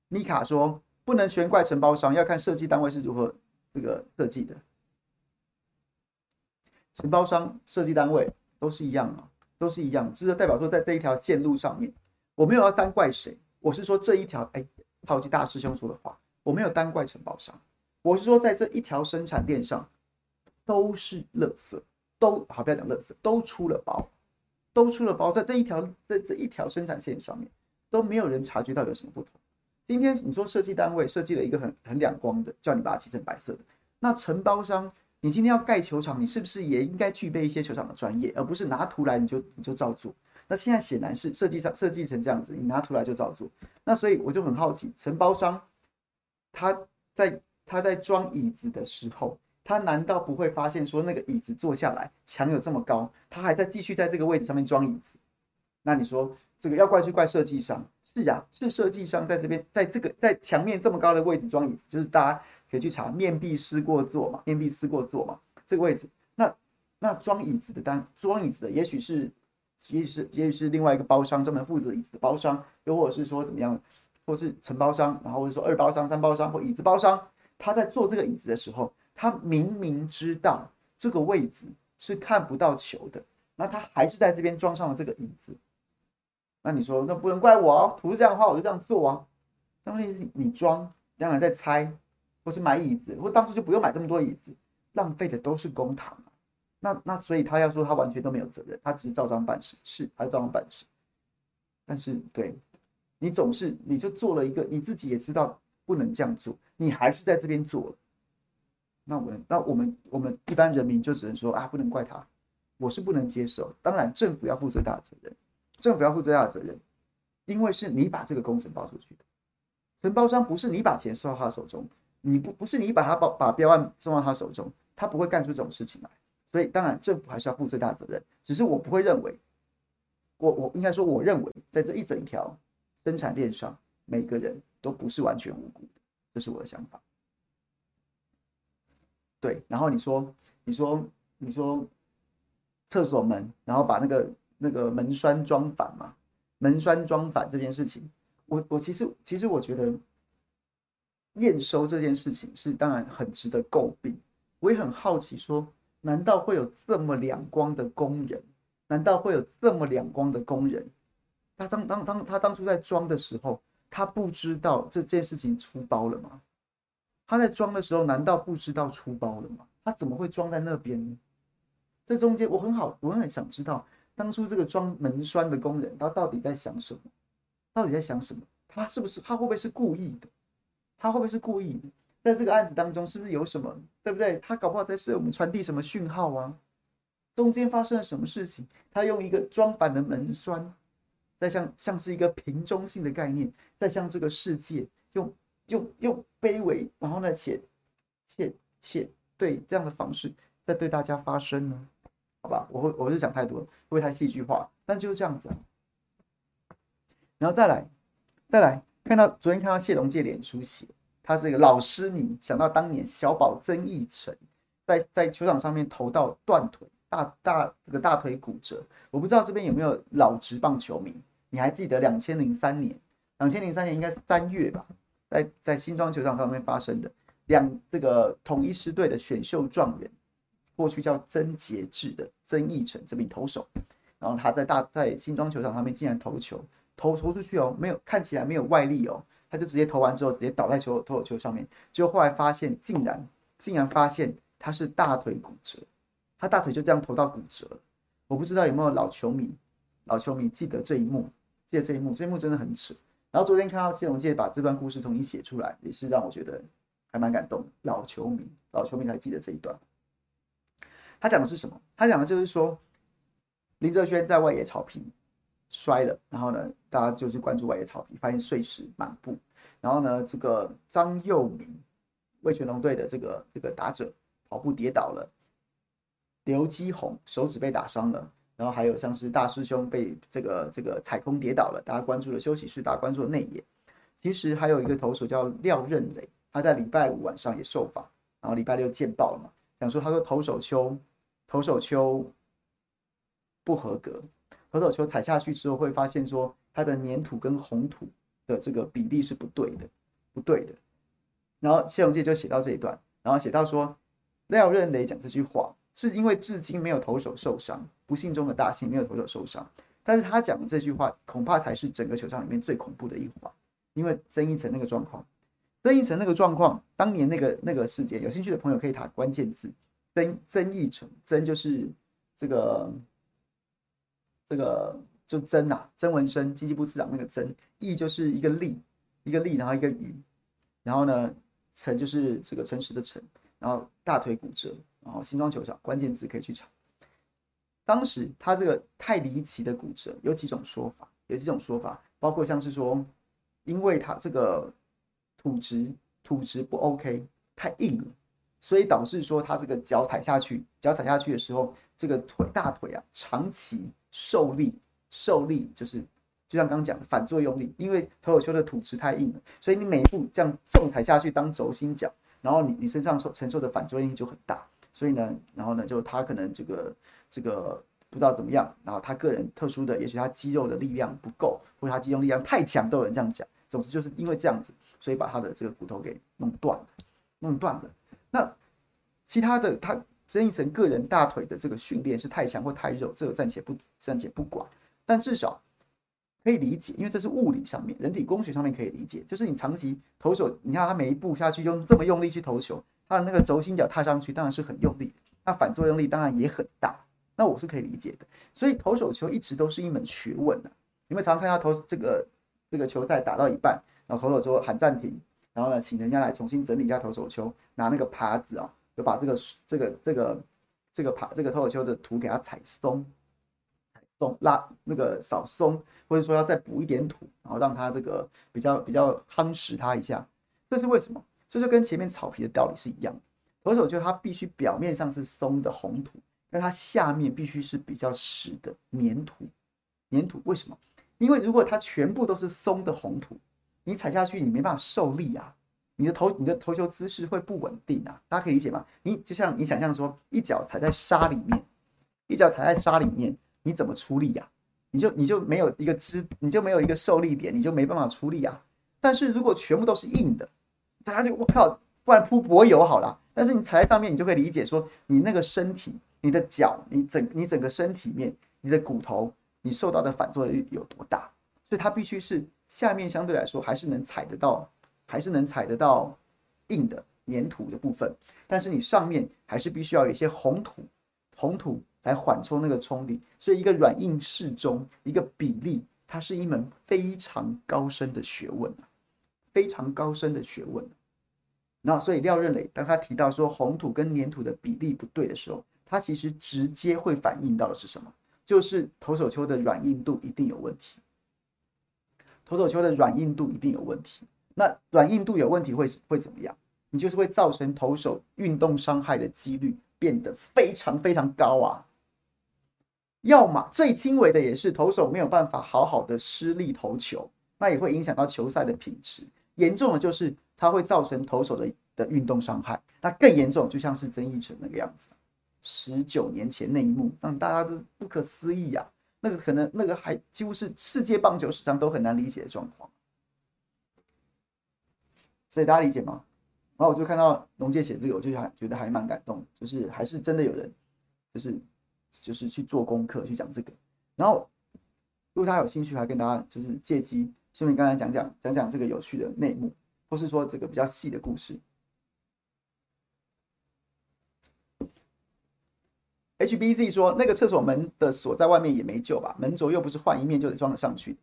米卡说不能全怪承包商，要看设计单位是如何这个设计的。承包商、设计单位都是一样啊，都是一样。只是代表说，在这一条线路上面，我没有要单怪谁，我是说这一条，哎，套句大师兄说的话，我没有单怪承包商，我是说在这一条生产链上都是垃圾，都好，不要讲垃圾，都出了包，都出了包，在这一条在这一条生产线上面都没有人察觉到有什么不同。今天你说设计单位设计了一个很很亮光的，叫你把它漆成白色的，那承包商。你今天要盖球场，你是不是也应该具备一些球场的专业，而不是拿图来你就你就照做？那现在显然是设计上设计成这样子，你拿图来就照做。那所以我就很好奇，承包商他在他在装椅子的时候，他难道不会发现说那个椅子坐下来墙有这么高，他还在继续在这个位置上面装椅子？那你说这个要怪就怪设计商？是呀，是设计商在这边在这个在墙面这么高的位置装椅子，就是大家。可以去查面壁思过坐嘛？面壁思过坐嘛？这个位置，那那装椅子的单装椅子的也许是，也许是也许是另外一个包商专门负责椅子的包商，又或者是说怎么样，或是承包商，然后或者说二包商、三包商或椅子包商，他在做这个椅子的时候，他明明知道这个位置是看不到球的，那他还是在这边装上了这个椅子。那你说，那不能怪我啊，图是这样画，我就这样做啊。那问题是你装，当然在猜。或是买椅子，或当初就不用买这么多椅子，浪费的都是公帑啊。那那所以他要说他完全都没有责任，他只是照章办事，是他照章办事。但是对，你总是你就做了一个，你自己也知道不能这样做，你还是在这边做了。那我那我们我们一般人民就只能说啊，不能怪他，我是不能接受。当然政府要负最大的责任，政府要负最大的责任，因为是你把这个工程包出去的，承包商不是你把钱收到他手中。你不不是你把他把把标案送到他手中，他不会干出这种事情来。所以当然政府还是要负最大责任。只是我不会认为，我我应该说我认为，在这一整条生产链上，每个人都不是完全无辜的，这是我的想法。对，然后你说你说你说厕所门，然后把那个那个门栓装反嘛？门栓装反这件事情，我我其实其实我觉得。验收这件事情是当然很值得诟病，我也很好奇，说难道会有这么两光的工人？难道会有这么两光的工人？他当当当他当初在装的时候，他不知道这件事情出包了吗？他在装的时候，难道不知道出包了吗？他怎么会装在那边呢？这中间我很好，我很想知道当初这个装门栓的工人，他到底在想什么？到底在想什么？他是不是他会不会是故意的？他会不会是故意的？在这个案子当中，是不是有什么，对不对？他搞不好在对我们传递什么讯号啊？中间发生了什么事情？他用一个装反的门栓，在像像是一个瓶中信的概念，在向这个世界用用用卑微，然后呢，且且且对这样的方式在对大家发声呢？好吧，我会我是讲太多了，会不会太戏剧化？但就是这样子。然后再来，再来。看到昨天看到谢龙介脸书写，他这个老师迷想到当年小宝曾义成在在球场上面投到断腿，大大这个大腿骨折。我不知道这边有没有老职棒球迷，你还记得两千零三年？两千零三年应该是三月吧，在在新庄球场上面发生的两这个统一狮队的选秀状元，过去叫曾杰志的曾义成这名投手，然后他在大在新庄球场上面竟然投球。投投出去哦，没有看起来没有外力哦，他就直接投完之后直接倒在球投球上面，结果后来发现竟然竟然发现他是大腿骨折，他大腿就这样投到骨折。我不知道有没有老球迷老球迷记得这一幕，记得这一幕，这一幕真的很扯。然后昨天看到谢龙介把这段故事重新写出来，也是让我觉得还蛮感动。老球迷老球迷才记得这一段。他讲的是什么？他讲的就是说林哲瑄在外野草皮。摔了，然后呢，大家就去关注外野草皮，发现碎石满布。然后呢，这个张佑铭，味全龙队的这个这个打者跑步跌倒了，刘基宏手指被打伤了，然后还有像是大师兄被这个这个踩空跌倒了，大家关注了休息室，大家关注了内野。其实还有一个投手叫廖任磊，他在礼拜五晚上也受访，然后礼拜六见报了嘛，讲说他说投手丘投手丘不合格，投手丘踩下去之后会发现说它的粘土跟红土的这个比例是不对的，不对的。然后谢荣介就写到这一段，然后写到说廖任雷讲这句话。是因为至今没有投手受伤，不幸中的大幸，没有投手受伤。但是他讲的这句话，恐怕才是整个球场里面最恐怖的一环。因为曾一成那个状况，曾一成那个状况，当年那个那个事件，有兴趣的朋友可以打关键字“曾曾义成”，曾就是这个这个就曾呐，曾文生经济部次长那个曾，义就是一个立，一个立，然后一个雨，然后呢，成就是这个诚实的诚，然后大腿骨折。然后新庄球场关键字可以去查。当时他这个太离奇的骨折有几种说法，有几种说法，包括像是说，因为他这个土质土质不 OK，太硬了，所以导致说他这个脚踩下去，脚踩下去的时候，这个腿大腿啊长期受力受力，就是就像刚刚讲的反作用力，因为投手丘的土质太硬了，所以你每一步这样重踩下去当轴心脚，然后你你身上受承受的反作用力就很大。所以呢，然后呢，就他可能这个这个不知道怎么样，然后他个人特殊的，也许他肌肉的力量不够，或者他肌肉力量太强，都有人这样讲。总之就是因为这样子，所以把他的这个骨头给弄断了，弄断了。那其他的，他曾义成个人大腿的这个训练是太强或太肉，这个暂且不暂且不管，但至少可以理解，因为这是物理上面、人体工学上面可以理解，就是你长期投手，你看他每一步下去用这么用力去投球。他的那个轴心脚踏上去当然是很用力，那反作用力当然也很大，那我是可以理解的。所以投手球一直都是一门学问的。你们常常看到投这个这个球赛打到一半，然后投手说喊暂停，然后呢，请人家来重新整理一下投手丘，拿那个耙子啊，就把这个这个这个这个耙这个投手丘的土给它踩松，踩松拉那个扫松，或者说要再补一点土，然后让它这个比较比较夯实它一下。这是为什么？这就跟前面草皮的道理是一样的，投手就它必须表面上是松的红土，但它下面必须是比较实的粘土。粘土为什么？因为如果它全部都是松的红土，你踩下去你没办法受力啊，你的头你的投球姿势会不稳定啊。大家可以理解吗？你就像你想象说，一脚踩在沙里面，一脚踩在沙里面，你怎么出力呀？你就你就没有一个支，你就没有一个受力点，你就没办法出力啊。但是如果全部都是硬的，踩下去，我靠！不然铺柏油好了。但是你踩在上面，你就会理解说，你那个身体、你的脚、你整、你整个身体面、你的骨头，你受到的反作用力有多大。所以它必须是下面相对来说还是能踩得到，还是能踩得到硬的粘土的部分。但是你上面还是必须要有一些红土，红土来缓冲那个冲力。所以一个软硬适中，一个比例，它是一门非常高深的学问。非常高深的学问，那所以廖任磊当他提到说红土跟粘土的比例不对的时候，他其实直接会反映到的是什么？就是投手丘的软硬度一定有问题。投手球的软硬度一定有问题。那软硬度有问题会会怎么样？你就是会造成投手运动伤害的几率变得非常非常高啊。要么最轻微的也是投手没有办法好好的施力投球，那也会影响到球赛的品质。严重的就是它会造成投手的的运动伤害，那更严重就像是曾义成那个样子，十九年前那一幕让大家都不可思议呀，那个可能那个还几乎是世界棒球史上都很难理解的状况，所以大家理解吗？然后我就看到农界写这个，我就还觉得还蛮感动，就是还是真的有人，就是就是去做功课去讲这个，然后如果大家有兴趣，还跟大家就是借机。顺便刚才讲讲讲讲这个有趣的内幕，或是说这个比较细的故事。HBZ 说那个厕所门的锁在外面也没救吧？门轴又不是换一面就得装得上去。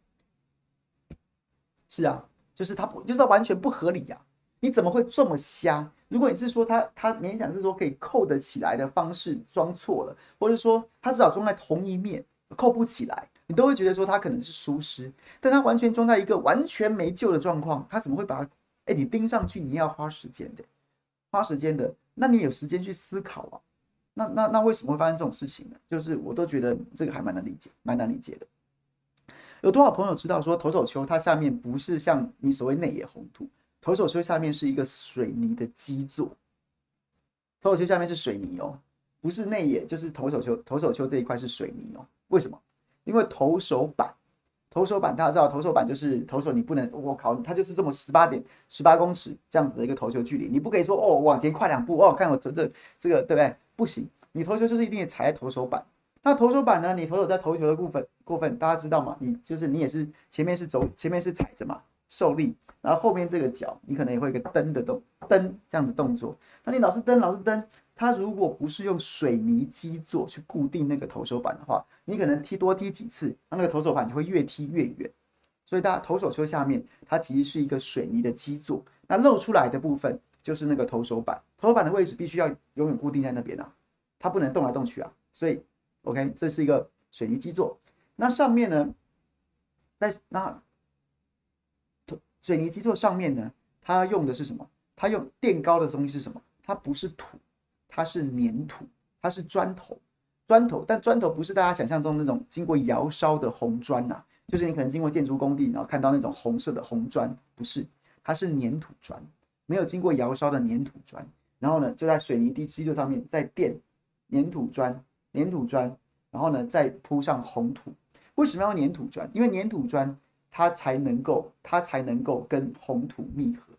是啊，就是它不，就是它完全不合理呀、啊！你怎么会这么瞎？如果你是说它它勉强是说可以扣得起来的方式装错了，或者说它至少装在同一面扣不起来。你都会觉得说它可能是疏失，但它完全装在一个完全没救的状况，它怎么会把它？哎，你钉上去，你要花时间的，花时间的。那你有时间去思考啊？那那那为什么会发生这种事情呢？就是我都觉得这个还蛮难理解，蛮难理解的。有多少朋友知道说投手丘它下面不是像你所谓内野红土，投手丘下面是一个水泥的基座，投手丘下面是水泥哦，不是内野就是投手丘，投手丘这一块是水泥哦。为什么？因为投手板，投手板大家知道，投手板就是投手你不能，我靠，它就是这么十八点十八公尺这样子的一个投球距离，你不可以说哦往前跨两步哦，看我投这这个对不对？不行，你投球就是一定踩在投手板。那投手板呢？你投手在投球的部分过分，大家知道吗？你就是你也是前面是走，前面是踩着嘛，受力，然后后面这个脚你可能也会一个蹬的动蹬这样的动作。那你老是蹬，老是蹬，它如果不是用水泥基座去固定那个投手板的话，你可能踢多踢几次，那那个投手板就会越踢越远。所以大家投手球下面它其实是一个水泥的基座，那露出来的部分就是那个投手板，投手板的位置必须要永远固定在那边啊，它不能动来动去啊，所以。OK，这是一个水泥基座。那上面呢，在那水泥基座上面呢，它用的是什么？它用垫高的东西是什么？它不是土，它是粘土，它是砖头。砖头，但砖头不是大家想象中那种经过窑烧的红砖呐，就是你可能经过建筑工地，然后看到那种红色的红砖，不是，它是粘土砖，没有经过窑烧的粘土砖。然后呢，就在水泥地基座上面再垫粘土砖。粘土砖，然后呢，再铺上红土。为什么要粘土砖？因为粘土砖它才能够，它才能够跟红土密合，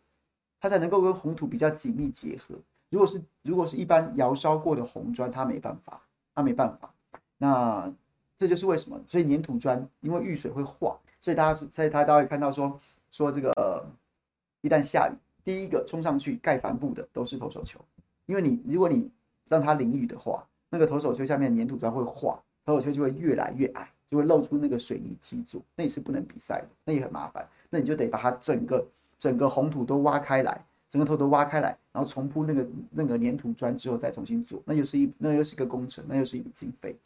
它才能够跟红土比较紧密结合。如果是如果是一般窑烧过的红砖，它没办法，它没办法。那这就是为什么，所以粘土砖因为遇水会化，所以大家，所以大家会看到说说这个，一旦下雨，第一个冲上去盖帆布的都是投手球，因为你如果你让它淋雨的话。那个投手球下面粘土砖会化，投手球就会越来越矮，就会露出那个水泥基座，那也是不能比赛的，那也很麻烦。那你就得把它整个整个红土都挖开来，整个头都挖开来，然后重铺那个那个粘土砖之后再重新做，那又是一那又是一个工程，那又是一笔经费。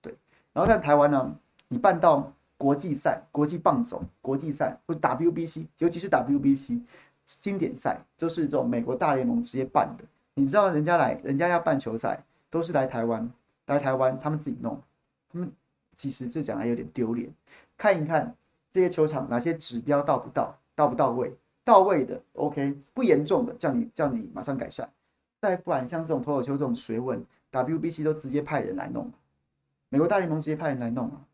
对，然后在台湾呢，你办到国际赛、国际棒总、国际赛或者 WBC，尤其是 WBC 经典赛，就是这种美国大联盟直接办的。你知道人家来，人家要办球赛。都是来台湾，来台湾，他们自己弄。他们其实这讲来有点丢脸。看一看这些球场哪些指标到不到，到不到位，到位的 OK，不严重的叫你叫你马上改善。再不然像这种脱口秀这种学问，WBC 都直接派人来弄，美国大联盟直接派人来弄啊，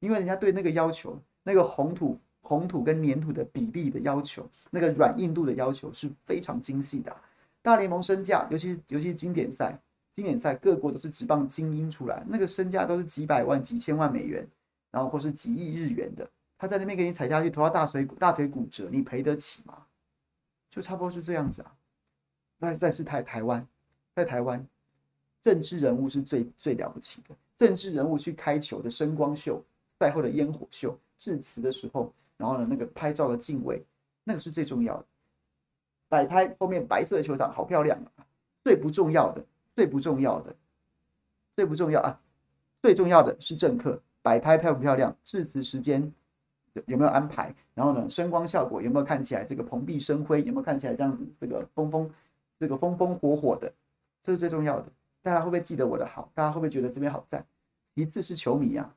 因为人家对那个要求，那个红土红土跟粘土的比例的要求，那个软硬度的要求是非常精细的。大联盟身价，尤其尤其是经典赛。经典赛各国都是职棒精英出来，那个身价都是几百万、几千万美元，然后或是几亿日元的。他在那边给你踩下去，头到大腿大腿骨折，你赔得起吗？就差不多是这样子啊。那再是台台湾，在台湾，政治人物是最最了不起的。政治人物去开球的声光秀、赛后的烟火秀、致辞的时候，然后呢，那个拍照的敬畏，那个是最重要的。摆拍后面白色的球场好漂亮啊，最不重要的。最不重要的，最不重要啊！最重要的是政客摆拍漂不漂亮，致辞时间有没有安排，然后呢，声光效果有没有看起来这个蓬荜生辉，有没有看起来这样子这个风风这个风风火火的，这是最重要的。大家会不会记得我的好？大家会不会觉得这边好赞？其次是球迷啊，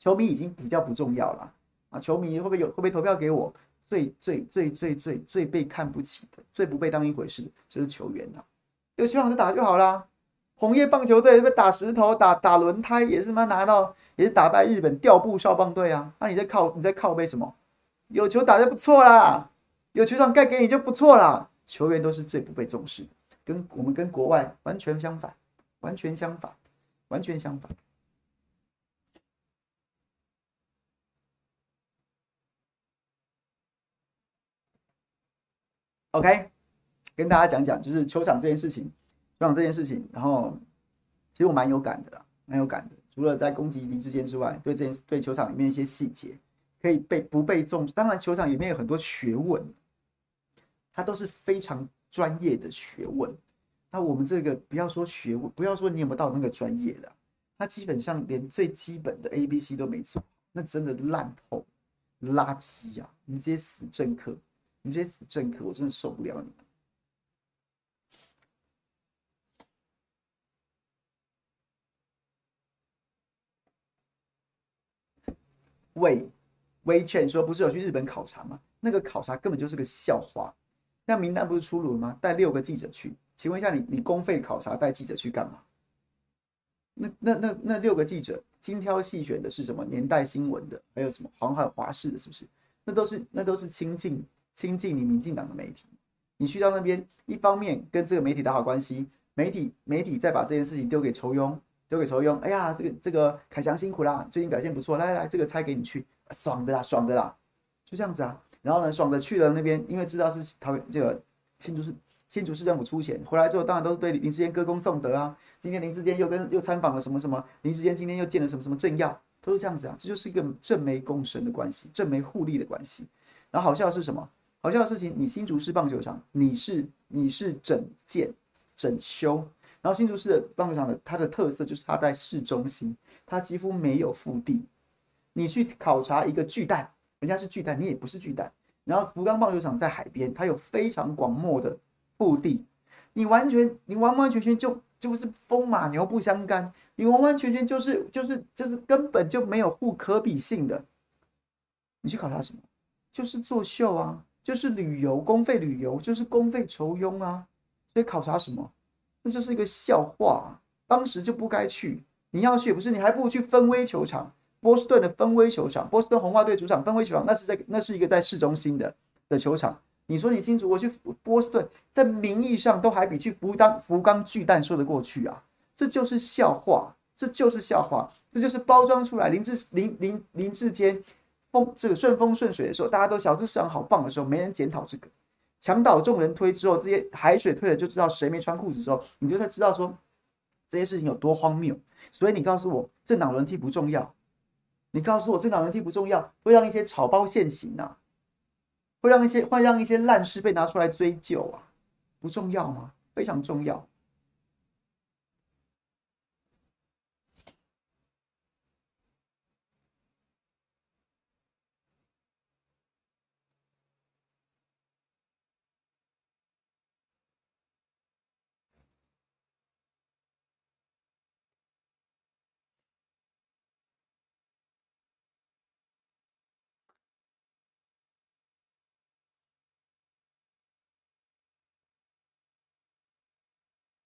球迷已经比较不重要了啊！球迷会不会有会不会投票给我？最最最最最最被看不起的，最不被当一回事的就是球员啊。有希望就打就好啦。红叶棒球队被打石头、打打轮胎，也是他妈拿到，也是打败日本调布少棒队啊。那、你在靠你在靠背什么？有球打就不错啦，有球场盖给你就不错啦。球员都是最不被重视，跟我们跟国外完全相反，完全相反，完全相反。OK。跟大家讲讲，就是球场这件事情，球场这件事情，然后其实我蛮有感的啦，蛮有感的。除了在攻击林志坚之外，对这件对球场里面一些细节可以被不被重视。当然，球场里面有很多学问，它都是非常专业的学问。那我们这个不要说学问，不要说你有没有到那个专业的，他基本上连最基本的 A B C 都没做，那真的烂透垃圾呀！你这些死政客，你这些死政客，我真的受不了你。魏魏谦说：“不是有去日本考察吗？那个考察根本就是个笑话。那名单不是出炉了吗？带六个记者去，请问一下你，你公费考察带记者去干嘛？那那那那六个记者精挑细选的是什么？年代新闻的，还有什么航海华视的，是不是？那都是那都是亲近。”亲近你民进党的媒体。你去到那边，一方面跟这个媒体打好关系，媒体媒体再把这件事情丢给仇庸，丢给仇庸。哎呀，这个这个凯翔辛苦啦，最近表现不错，来来来，这个差给你去，爽的啦，爽的啦，就这样子啊。然后呢，爽的去了那边，因为知道是桃园这个新竹市新竹市政府出钱，回来之后当然都是对林志坚歌功颂德啊。今天林志坚又跟又参访了什么什么，林志坚今天又见了什么什么政要，都是这样子啊。这就是一个正媒共生的关系，正媒互利的关系。然后好笑的是什么？好笑的事情，你新竹市棒球场，你是你是整建整修，然后新竹市的棒球场的它的特色就是它在市中心，它几乎没有腹地。你去考察一个巨蛋，人家是巨蛋，你也不是巨蛋。然后福冈棒球场在海边，它有非常广袤的腹地，你完全你完完全全就就是风马牛不相干，你完完全全就是就是就是根本就没有互可比性的。你去考察什么？就是作秀啊。就是旅游，公费旅游就是公费酬庸啊，所以考察什么？那就是一个笑话。当时就不该去，你要去不是？你还不如去芬威球场，波士顿的芬威球场，波士顿红袜队主场芬威球场，那是在那是一个在市中心的的球场。你说你新竹，我去波士顿，在名义上都还比去福冈福冈巨蛋说得过去啊。这就是笑话，这就是笑话，这就是包装出来林志林林林志坚。风这个顺风顺水的时候，大家都晓得市场好棒的时候，没人检讨这个。墙倒众人推之后，这些海水退了就知道谁没穿裤子的时候，你就才知道说这些事情有多荒谬。所以你告诉我政党轮替不重要，你告诉我政党轮替不重要，会让一些草包现形啊，会让一些会让一些烂事被拿出来追究啊，不重要吗？非常重要。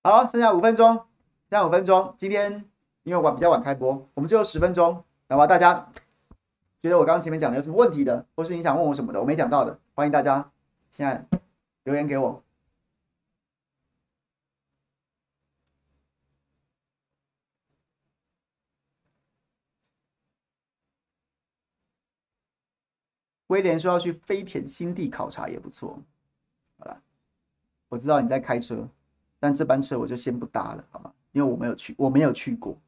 好，剩下五分钟，剩下五分钟。今天因为晚比较晚开播，我们最后十分钟，那么？大家觉得我刚刚前面讲的有什么问题的，或是你想问我什么的，我没讲到的，欢迎大家现在留言给我。威廉说要去飞田新地考察也不错。好了，我知道你在开车。但这班车我就先不搭了，好吗？因为我没有去，我没有去过。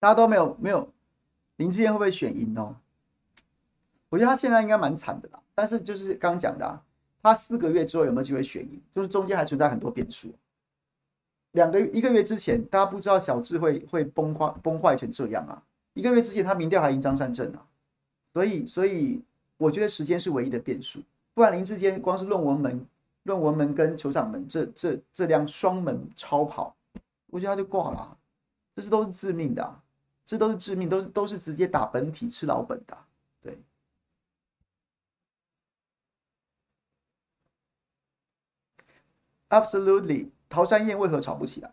大家都没有没有，林志坚会不会选赢哦？我觉得他现在应该蛮惨的啦。但是就是刚刚讲的啊，他四个月之后有没有机会选赢？就是中间还存在很多变数。两个月一个月之前，大家不知道小智会会崩坏崩坏成这样啊。一个月之前，他民调还赢张善政啊。所以所以我觉得时间是唯一的变数。不然林志坚光是论文门、论文门跟酋长门这这这辆双门超跑，我觉得他就挂了啊。这是都是致命的啊。这都是致命，都是都是直接打本体吃老本的，对。Absolutely，桃山燕为何炒不起来？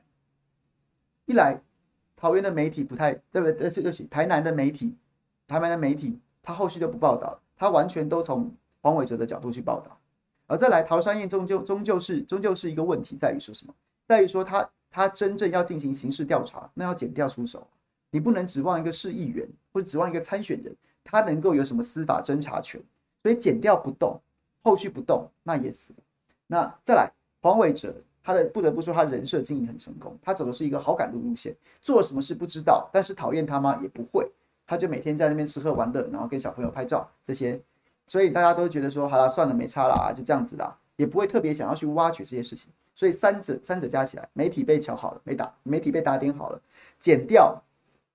一来，桃园的媒体不太对不对？对不起，台南的媒体，台南的媒体，他后续就不报道，他完全都从黄伟哲的角度去报道。而再来，桃山燕终究终究是终究是一个问题，在于说什么？在于说他他真正要进行刑事调查，那要检调出手。你不能指望一个市议员或者指望一个参选人，他能够有什么司法侦查权？所以减掉不动，后续不动，那也死了。那再来，黄伟哲他的不得不说，他人设经营很成功。他走的是一个好感度路线，做了什么事不知道，但是讨厌他吗？也不会。他就每天在那边吃喝玩乐，然后跟小朋友拍照这些，所以大家都觉得说，好了，算了，没差啦，就这样子啦，也不会特别想要去挖掘这些事情。所以三者三者加起来，媒体被瞧好了，没打，媒体被打点好了，减掉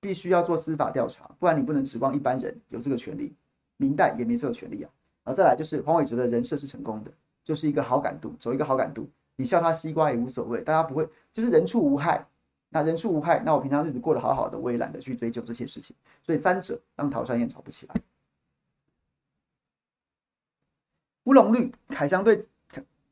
必须要做司法调查，不然你不能指望一般人有这个权利，明代也没这个权利啊。然后再来就是黄伟哲的人设是成功的，就是一个好感度，走一个好感度。你笑他西瓜也无所谓，大家不会，就是人畜无害。那人畜无害，那我平常日子过得好好的，我也懒得去追究这些事情。所以三者让桃山燕吵不起来。乌龙绿凯翔队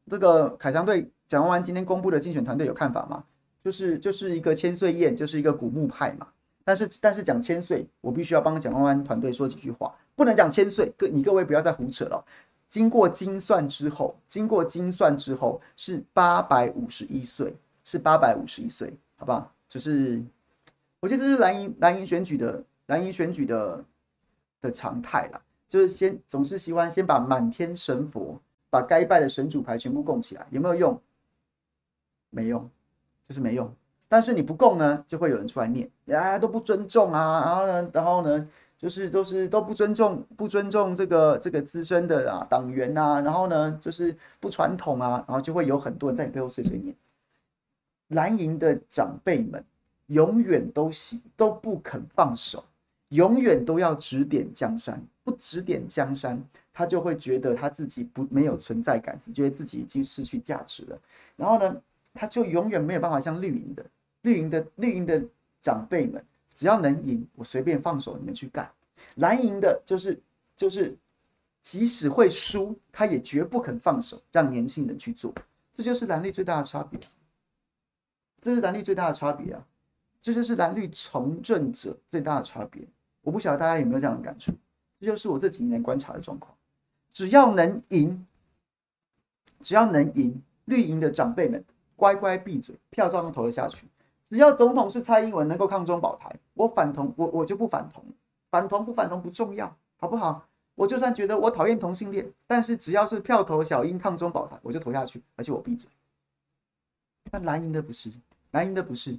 这个凯翔队蒋万安今天公布的竞选团队有看法吗？就是就是一个千岁宴，就是一个古墓派嘛。但是但是讲千岁，我必须要帮蒋万安团队说几句话，不能讲千岁，各你各位不要再胡扯了。经过精算之后，经过精算之后是八百五十一岁，是八百五十一岁，好不好？就是我觉得这是蓝营蓝营选举的蓝营选举的的常态啦，就是先总是希望先把满天神佛，把该拜的神主牌全部供起来，有没有用？没用，就是没用。但是你不供呢，就会有人出来念，啊都不尊重啊，然后呢，然后呢？就是都是都不尊重不尊重这个这个资深的啊党员呐，然后呢就是不传统啊，然后就会有很多人在你背后碎碎念。蓝营的长辈们永远都喜都不肯放手，永远都要指点江山，不指点江山，他就会觉得他自己不没有存在感，只觉得自己已经失去价值了。然后呢，他就永远没有办法像绿营的绿营的绿营的长辈们。只要能赢，我随便放手，你们去干。蓝营的就是就是，即使会输，他也绝不肯放手，让年轻人去做。这就是蓝绿最大的差别。这是蓝绿最大的差别啊！这就是蓝绿从政者最大的差别。我不晓得大家有没有这样的感触？这就是我这几年观察的状况。只要能赢，只要能赢，绿营的长辈们乖乖闭嘴，票照样投了下去。只要总统是蔡英文能够抗中保台，我反同我我就不反同，反同不反同不重要，好不好？我就算觉得我讨厌同性恋，但是只要是票投小英抗中保台，我就投下去，而且我闭嘴。但蓝营的不是，蓝营的不是，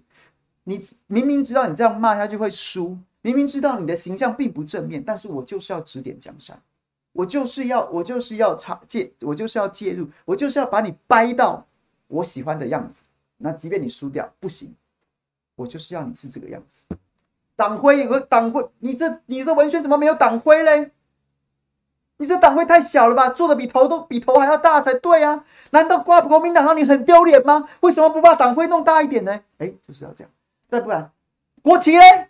你明明知道你这样骂下去会输，明明知道你的形象并不正面，但是我就是要指点江山，我就是要我就是要插介，我就是要介入，我就是要把你掰到我喜欢的样子。那即便你输掉，不行。我就是要你是这个样子，党徽有个党徽，你这你这文宣怎么没有党徽嘞？你这党徽太小了吧，做的比头都比头还要大才对啊！难道挂国民党让你很丢脸吗？为什么不把党徽弄大一点呢？哎，就是要这样，再不然国旗嘞？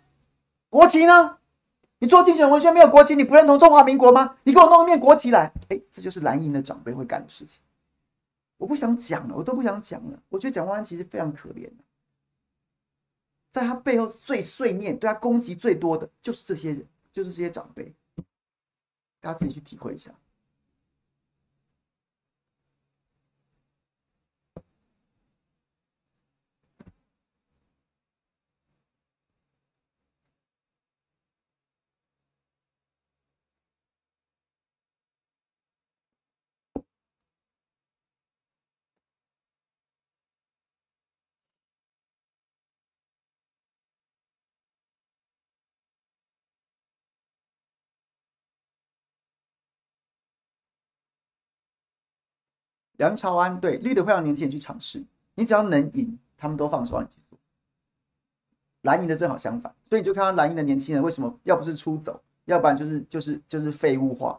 国旗呢？你做竞选文宣没有国旗，你不认同中华民国吗？你给我弄一面国旗来！哎，这就是蓝营的长辈会干的事情。我不想讲了，我都不想讲了。我觉得蒋万安其实非常可怜。在他背后最碎念、对他攻击最多的就是这些人，就是这些长辈，大家自己去体会一下。梁朝安对绿的会让年轻人去尝试，你只要能赢，他们都放手让你去做。蓝营的正好相反，所以你就看到蓝营的年轻人为什么要不是出走，要不然就是就是就是废物化，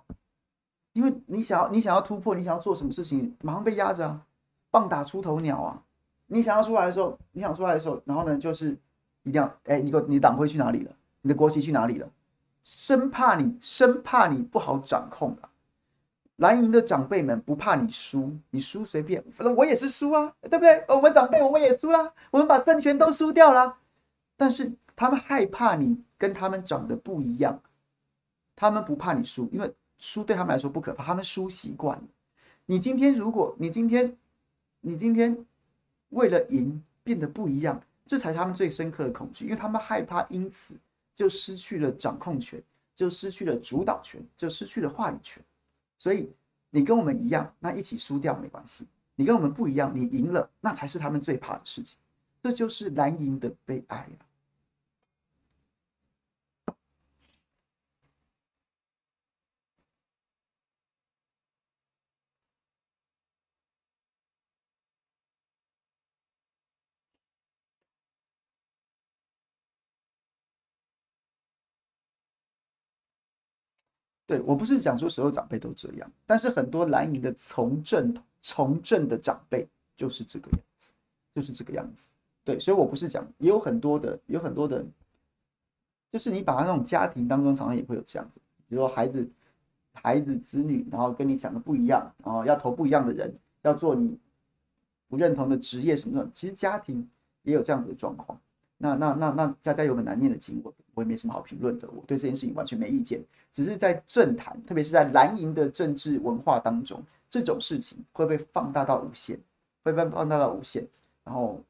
因为你想要你想要突破，你想要做什么事情，马上被压着啊，棒打出头鸟啊！你想要出来的时候，你想出来的时候，然后呢，就是一定要哎，你个你党徽去哪里了？你的国旗去哪里了？生怕你生怕你不好掌控啊。蓝营的长辈们不怕你输，你输随便，反正我也是输啊，对不对？我们长辈我们也输啦，我们把政权都输掉了。但是他们害怕你跟他们长得不一样，他们不怕你输，因为输对他们来说不可怕，他们输习惯了。你今天如果你今天你今天为了赢变得不一样，这才是他们最深刻的恐惧，因为他们害怕因此就失去了掌控权，就失去了主导权，就失去了话语权。所以你跟我们一样，那一起输掉没关系。你跟我们不一样，你赢了，那才是他们最怕的事情。这就是蓝营的悲哀啊！对，我不是讲说所有长辈都这样，但是很多蓝营的从政从政的长辈就是这个样子，就是这个样子。对，所以我不是讲，也有很多的，有很多的，就是你把他那种家庭当中，常常也会有这样子，比如说孩子、孩子、子女，然后跟你想的不一样，然后要投不一样的人，要做你不认同的职业什么的，其实家庭也有这样子的状况。那那那那家家有本难念的经，我我也没什么好评论的，我对这件事情完全没意见，只是在政坛，特别是在蓝营的政治文化当中，这种事情会被放大到无限，会被放大到无限，然后。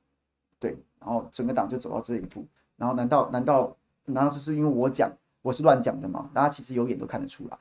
对，然后整个党就走到这一步，然后难道难道难道这是因为我讲我是乱讲的吗？大家其实有眼都看得出来。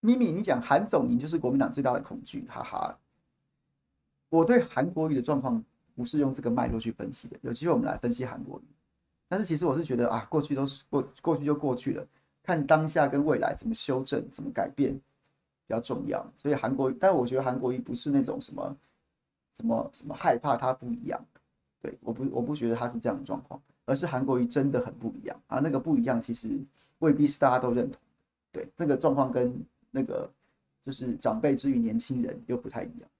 咪咪，你讲韩总赢就是国民党最大的恐惧，哈哈。我对韩国瑜的状况不是用这个脉络去分析的，有机会我们来分析韩国瑜。但是其实我是觉得啊，过去都是过，过去就过去了，看当下跟未来怎么修正、怎么改变比较重要。所以韩国，但我觉得韩国瑜不是那种什么什么什么害怕他不一样，对，我不我不觉得他是这样的状况，而是韩国瑜真的很不一样啊。那个不一样其实未必是大家都认同，对，那个状况跟。那个就是长辈之于年轻人又不太一样。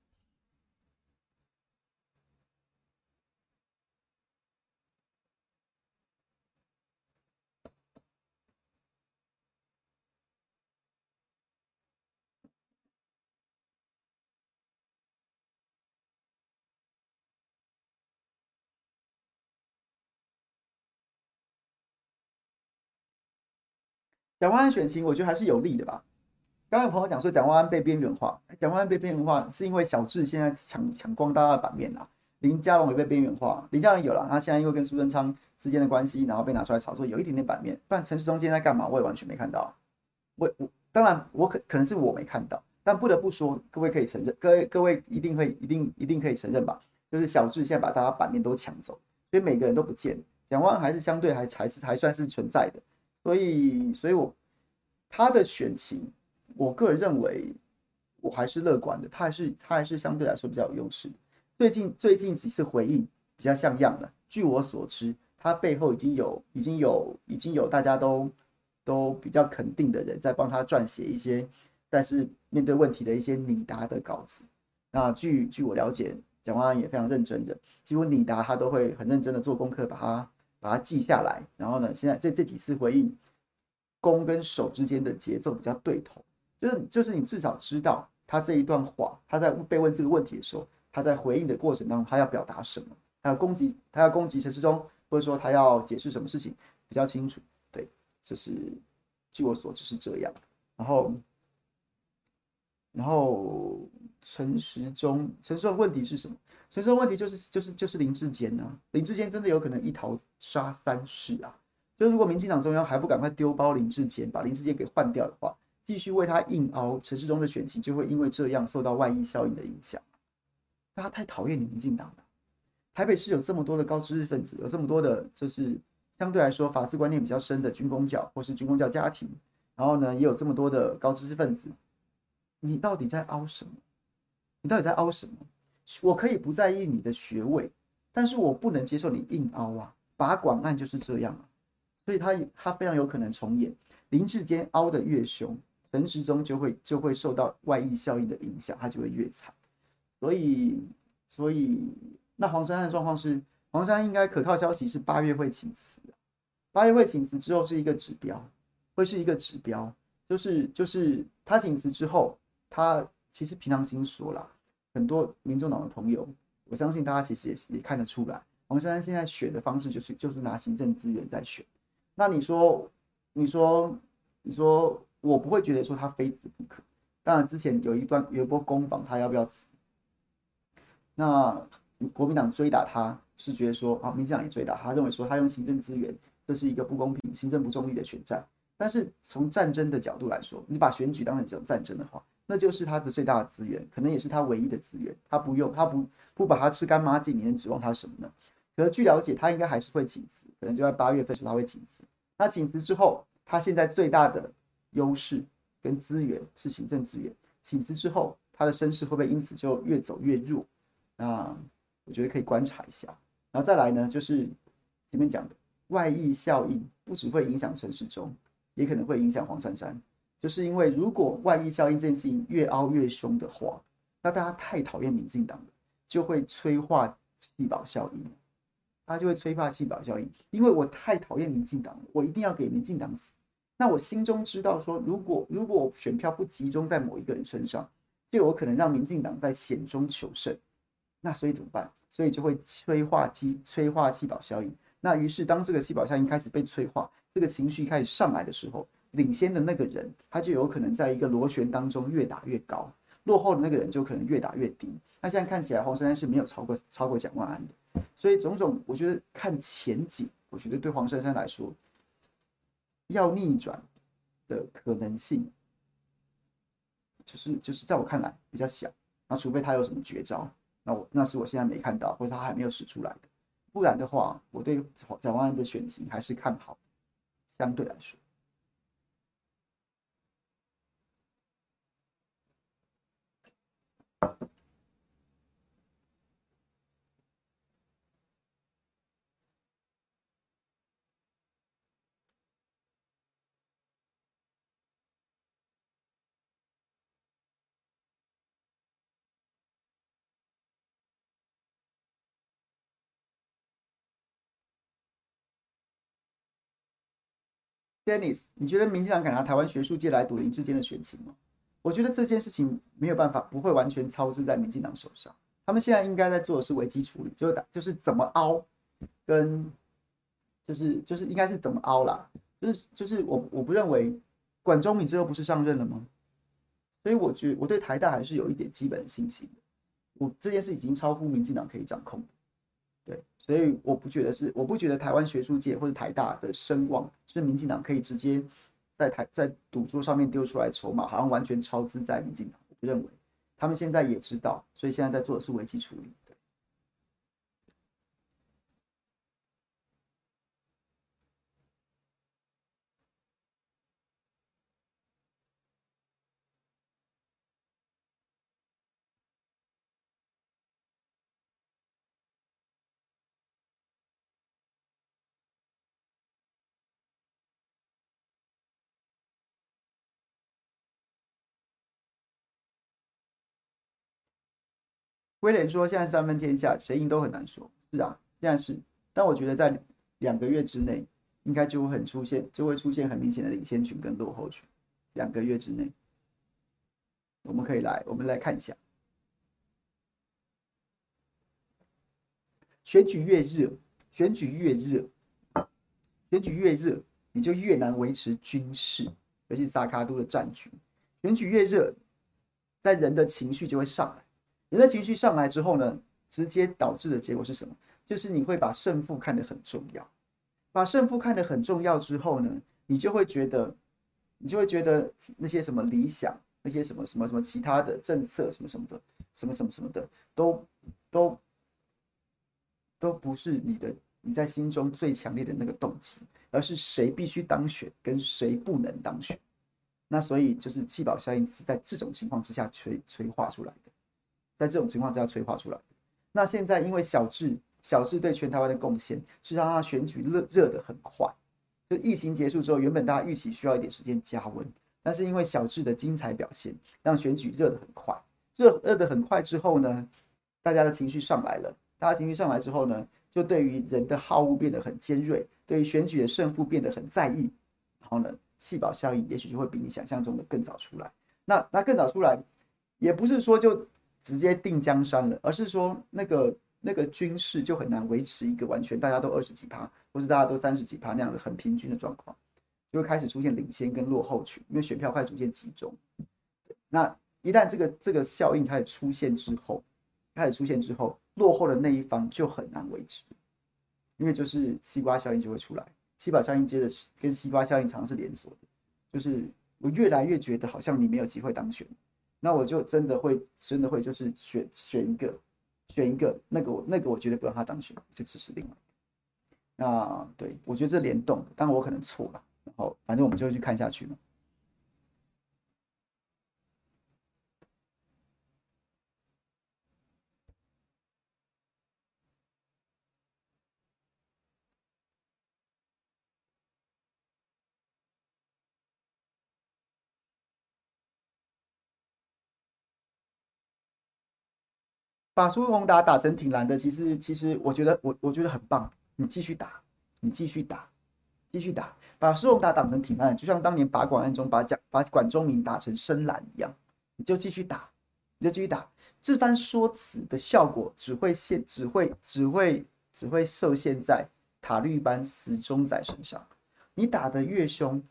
台湾选情，我觉得还是有利的吧。刚刚有朋友讲说，蒋万安被边缘化，蒋万安被边缘化是因为小智现在抢抢光大家的版面啦。林佳龙也被边缘化，林佳龙有了，他现在因为跟苏贞昌之间的关系，然后被拿出来炒作，有一点点版面。不然陈时中今天在干嘛？我也完全没看到。我我当然我可可能是我没看到，但不得不说，各位可以承认，各位各位一定会一定一定可以承认吧？就是小智现在把大家版面都抢走，所以每个人都不见，蒋万安还是相对还还是还算是存在的。所以所以我他的选情。我个人认为，我还是乐观的。他还是他还是相对来说比较有优势。最近最近几次回应比较像样了。据我所知，他背后已经有已经有已经有大家都都比较肯定的人在帮他撰写一些，但是面对问题的一些拟答的稿子。那据据我了解，蒋万安也非常认真的，几乎拟答他都会很认真的做功课，把它把它记下来。然后呢，现在这这几次回应，攻跟守之间的节奏比较对头。就是就是你至少知道他这一段话，他在被问这个问题的时候，他在回应的过程当中，他要表达什么？他要攻击，他要攻击陈时中，或者说他要解释什么事情比较清楚？对，就是据我所知是这样。然后，然后陈时中，陈时中问题是什么？陈时中问题就是就是就是林志坚啊，林志坚真的有可能一逃杀三世啊！就如果民进党中央还不赶快丢包林志坚，把林志坚给换掉的话。继续为他硬凹，陈时中的选情就会因为这样受到外溢效应的影响。大家太讨厌你民进党了。台北市有这么多的高知识分子，有这么多的，就是相对来说法治观念比较深的军工教或是军工教家庭，然后呢，也有这么多的高知识分子。你到底在凹什么？你到底在凹什么？我可以不在意你的学位，但是我不能接受你硬凹啊！拔管案就是这样啊，所以他他非常有可能重演。林志坚凹得越凶。陈时中就会就会受到外溢效应的影响，他就会越惨。所以，所以那黄珊珊的状况是，黄珊应该可靠消息是八月会请辞，八月会请辞之后是一个指标，会是一个指标，就是就是他请辞之后，他其实平常心说了，很多民众党的朋友，我相信大家其实也也看得出来，黄珊珊现在选的方式就是就是拿行政资源在选。那你说，你说，你说，我不会觉得说他非辞不可。当然，之前有一段有一波攻防，他要不要辞？那国民党追打他，是觉得说啊，民进党也追打他，认为说他用行政资源，这是一个不公平、行政不中立的选战。但是从战争的角度来说，你把选举当成一种战争的话，那就是他的最大的资源，可能也是他唯一的资源。他不用，他不不把它吃干抹净，你能指望他什么呢？可是据了解，他应该还是会请辞，可能就在八月份时候他会请辞。那请辞之后，他现在最大的优势跟资源是行政资源。请辞之后，他的声势会不会因此就越走越弱？那我觉得可以观察一下。然后再来呢，就是前面讲的外溢效应，不只会影响陈时中，也可能会影响黄珊珊。就是因为如果外溢效应这件事情越凹越凶的话，那大家太讨厌民进党了，就会催化弃保效应。他就会催化弃保效应，因为我太讨厌民进党了，我一定要给民进党死。那我心中知道说，如果如果选票不集中在某一个人身上，就有可能让民进党在险中求胜。那所以怎么办？所以就会催化机催化气保效应。那于是当这个气保效应开始被催化，这个情绪开始上来的时候，领先的那个人他就有可能在一个螺旋当中越打越高，落后的那个人就可能越打越低。那现在看起来黄珊珊是没有超过超过蒋万安的。所以种种，我觉得看前景，我觉得对黄珊珊来说，要逆转的可能性，就是就是在我看来比较小。那除非他有什么绝招，那我那是我现在没看到，或者他还没有使出来的。不然的话，我对蒋万安的选情还是看好，相对来说。Dennis，你觉得民进党敢拿台湾学术界来赌林志坚的选情吗？我觉得这件事情没有办法，不会完全操之在民进党手上。他们现在应该在做的是危机处理，就是打，就是怎么凹，跟就是就是应该是怎么凹啦。就是就是我我不认为管中闵最后不是上任了吗？所以我觉得我对台大还是有一点基本信心的。我这件事已经超乎民进党可以掌控的。对，所以我不觉得是，我不觉得台湾学术界或者台大的声望是民进党可以直接在台在赌桌上面丢出来筹码，好像完全超支在民进党。我不认为，他们现在也知道，所以现在在做的是危机处理。威廉说：“现在三分天下，谁赢都很难说。是啊，现在是。但我觉得在两个月之内，应该就会很出现，就会出现很明显的领先群跟落后群。两个月之内，我们可以来，我们来看一下。选举越热，选举越热，选举越热，你就越难维持军事，尤其萨卡都的战局。选举越热，在人的情绪就会上来。”人的情绪上来之后呢，直接导致的结果是什么？就是你会把胜负看得很重要，把胜负看得很重要之后呢，你就会觉得，你就会觉得那些什么理想，那些什么什么什么其他的政策，什么什么的，什么什么什么的，都都都不是你的你在心中最强烈的那个动机，而是谁必须当选，跟谁不能当选。那所以就是气保效应是在这种情况之下催催化出来的。在这种情况之下催化出来。那现在因为小智小智对全台湾的贡献，是让他选举热热得很快。就疫情结束之后，原本大家预期需要一点时间加温，但是因为小智的精彩表现，让选举热得很快。热热得很快之后呢，大家的情绪上来了。大家情绪上来之后呢，就对于人的好恶变得很尖锐，对于选举的胜负变得很在意，然后呢，弃保效应也许就会比你想象中的更早出来。那那更早出来，也不是说就直接定江山了，而是说那个那个军事就很难维持一个完全大家都二十几趴，或是大家都三十几趴那样的很平均的状况，就会开始出现领先跟落后群，因为选票开始逐渐集中。那一旦这个这个效应开始出现之后，开始出现之后，落后的那一方就很难维持，因为就是西瓜效应就会出来，弃保效应接着跟西瓜效应常常是连锁的，就是我越来越觉得好像你没有机会当选，那我就真的会真的会就是选选一个选一个那个我那个我绝对不让他当选，就支持另外。那对我觉得这联动，当然我可能错了，然后反正我们就会去看下去嘛。把苏宏达打成挺蓝的，其实其实我觉得我我觉得很棒，你继续打，你继续打，继续打，把苏宏达打成挺蓝，就像当年把管案中把蒋把管中明打成深蓝一样，你就继续打，你就继续打，这番说辞的效果只会限只会只会只会受限在塔绿班死忠仔身上，你打得越凶，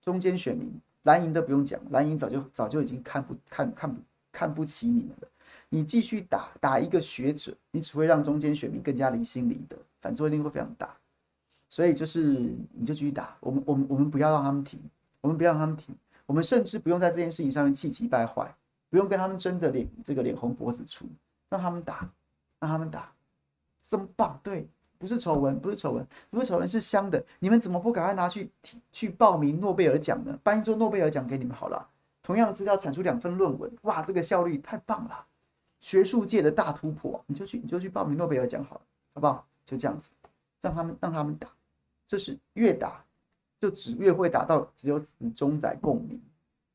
中间选民蓝营都不用讲，蓝营早就早就已经看不看看不看不起你们了。你继续打打一个学者，你只会让中间选民更加离心离德，反作用力会非常大。所以就是你就继续打，我们我们我们不要让他们停，我们不要让他们停，我们甚至不用在这件事情上面气急败坏，不用跟他们争得脸这个脸红脖子粗，让他们打，让他们打，真棒，对，不是丑闻，不是丑闻，不是丑闻，是香的。你们怎么不赶快拿去去报名诺贝尔奖呢？颁一座诺贝尔奖给你们好了。同样资料产出两份论文，哇，这个效率太棒了。学术界的大突破，你就去，你就去报名诺贝尔奖好了，好不好？就这样子，让他们让他们打，这是越打就只越会打到只有死忠仔共鸣，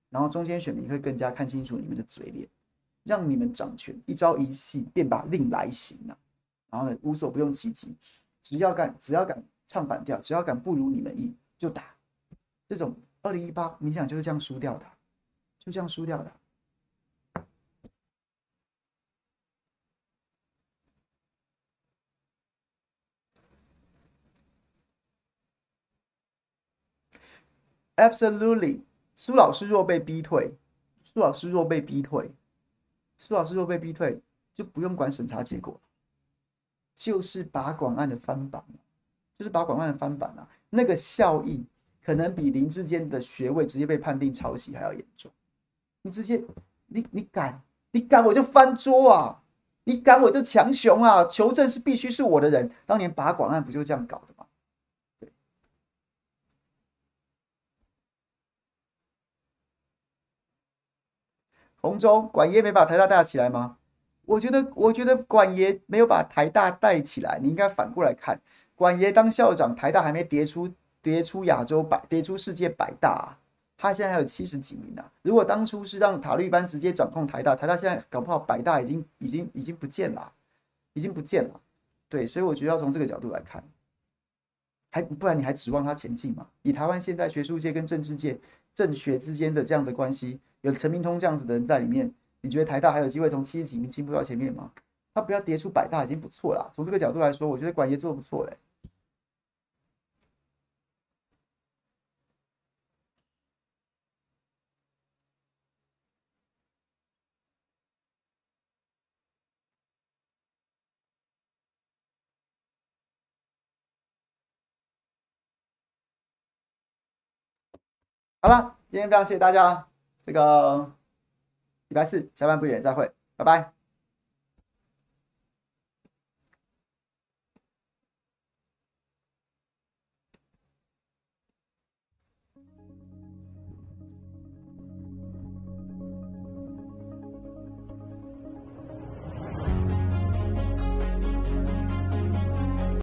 然后中间选民会更加看清楚你们的嘴脸，让你们掌权，一朝一夕便把令来行了，然后呢，无所不用其极，只要敢只要敢唱反调，只要敢不如你们意就打，这种二零一八民进党就是这样输掉的，就这样输掉的。Absolutely，苏老师若被逼退，苏老师若被逼退，苏老师若被逼退，就不用管审查结果，就是把广案的翻版，就是把广案的翻版啊，那个效应可能比林志坚的学位直接被判定抄袭还要严重。你直接，你你敢，你敢我就翻桌啊！你敢我就强雄啊！求证是必须是我的人，当年把广案不就这样搞的洪忠管爷没把台大带起来吗？我觉得，我觉得管爷没有把台大带起来。你应该反过来看，管爷当校长，台大还没跌出跌出亚洲百跌出世界百大啊，他现在还有七十几名呢、啊。如果当初是让塔利班直接掌控台大，台大现在搞不好百大已经已经已经不见了，已经不见了。对，所以我觉得要从这个角度来看，还不然你还指望他前进吗？以台湾现在学术界跟政治界政学之间的这样的关系。有陈明通这样子的人在里面，你觉得台大还有机会从七十几名进步到前面吗？他不要跌出百大已经不错了。从这个角度来说，我觉得管爷做得不错嘞。好了，今天非常谢谢大家。这个礼拜四下班不点再会，拜拜。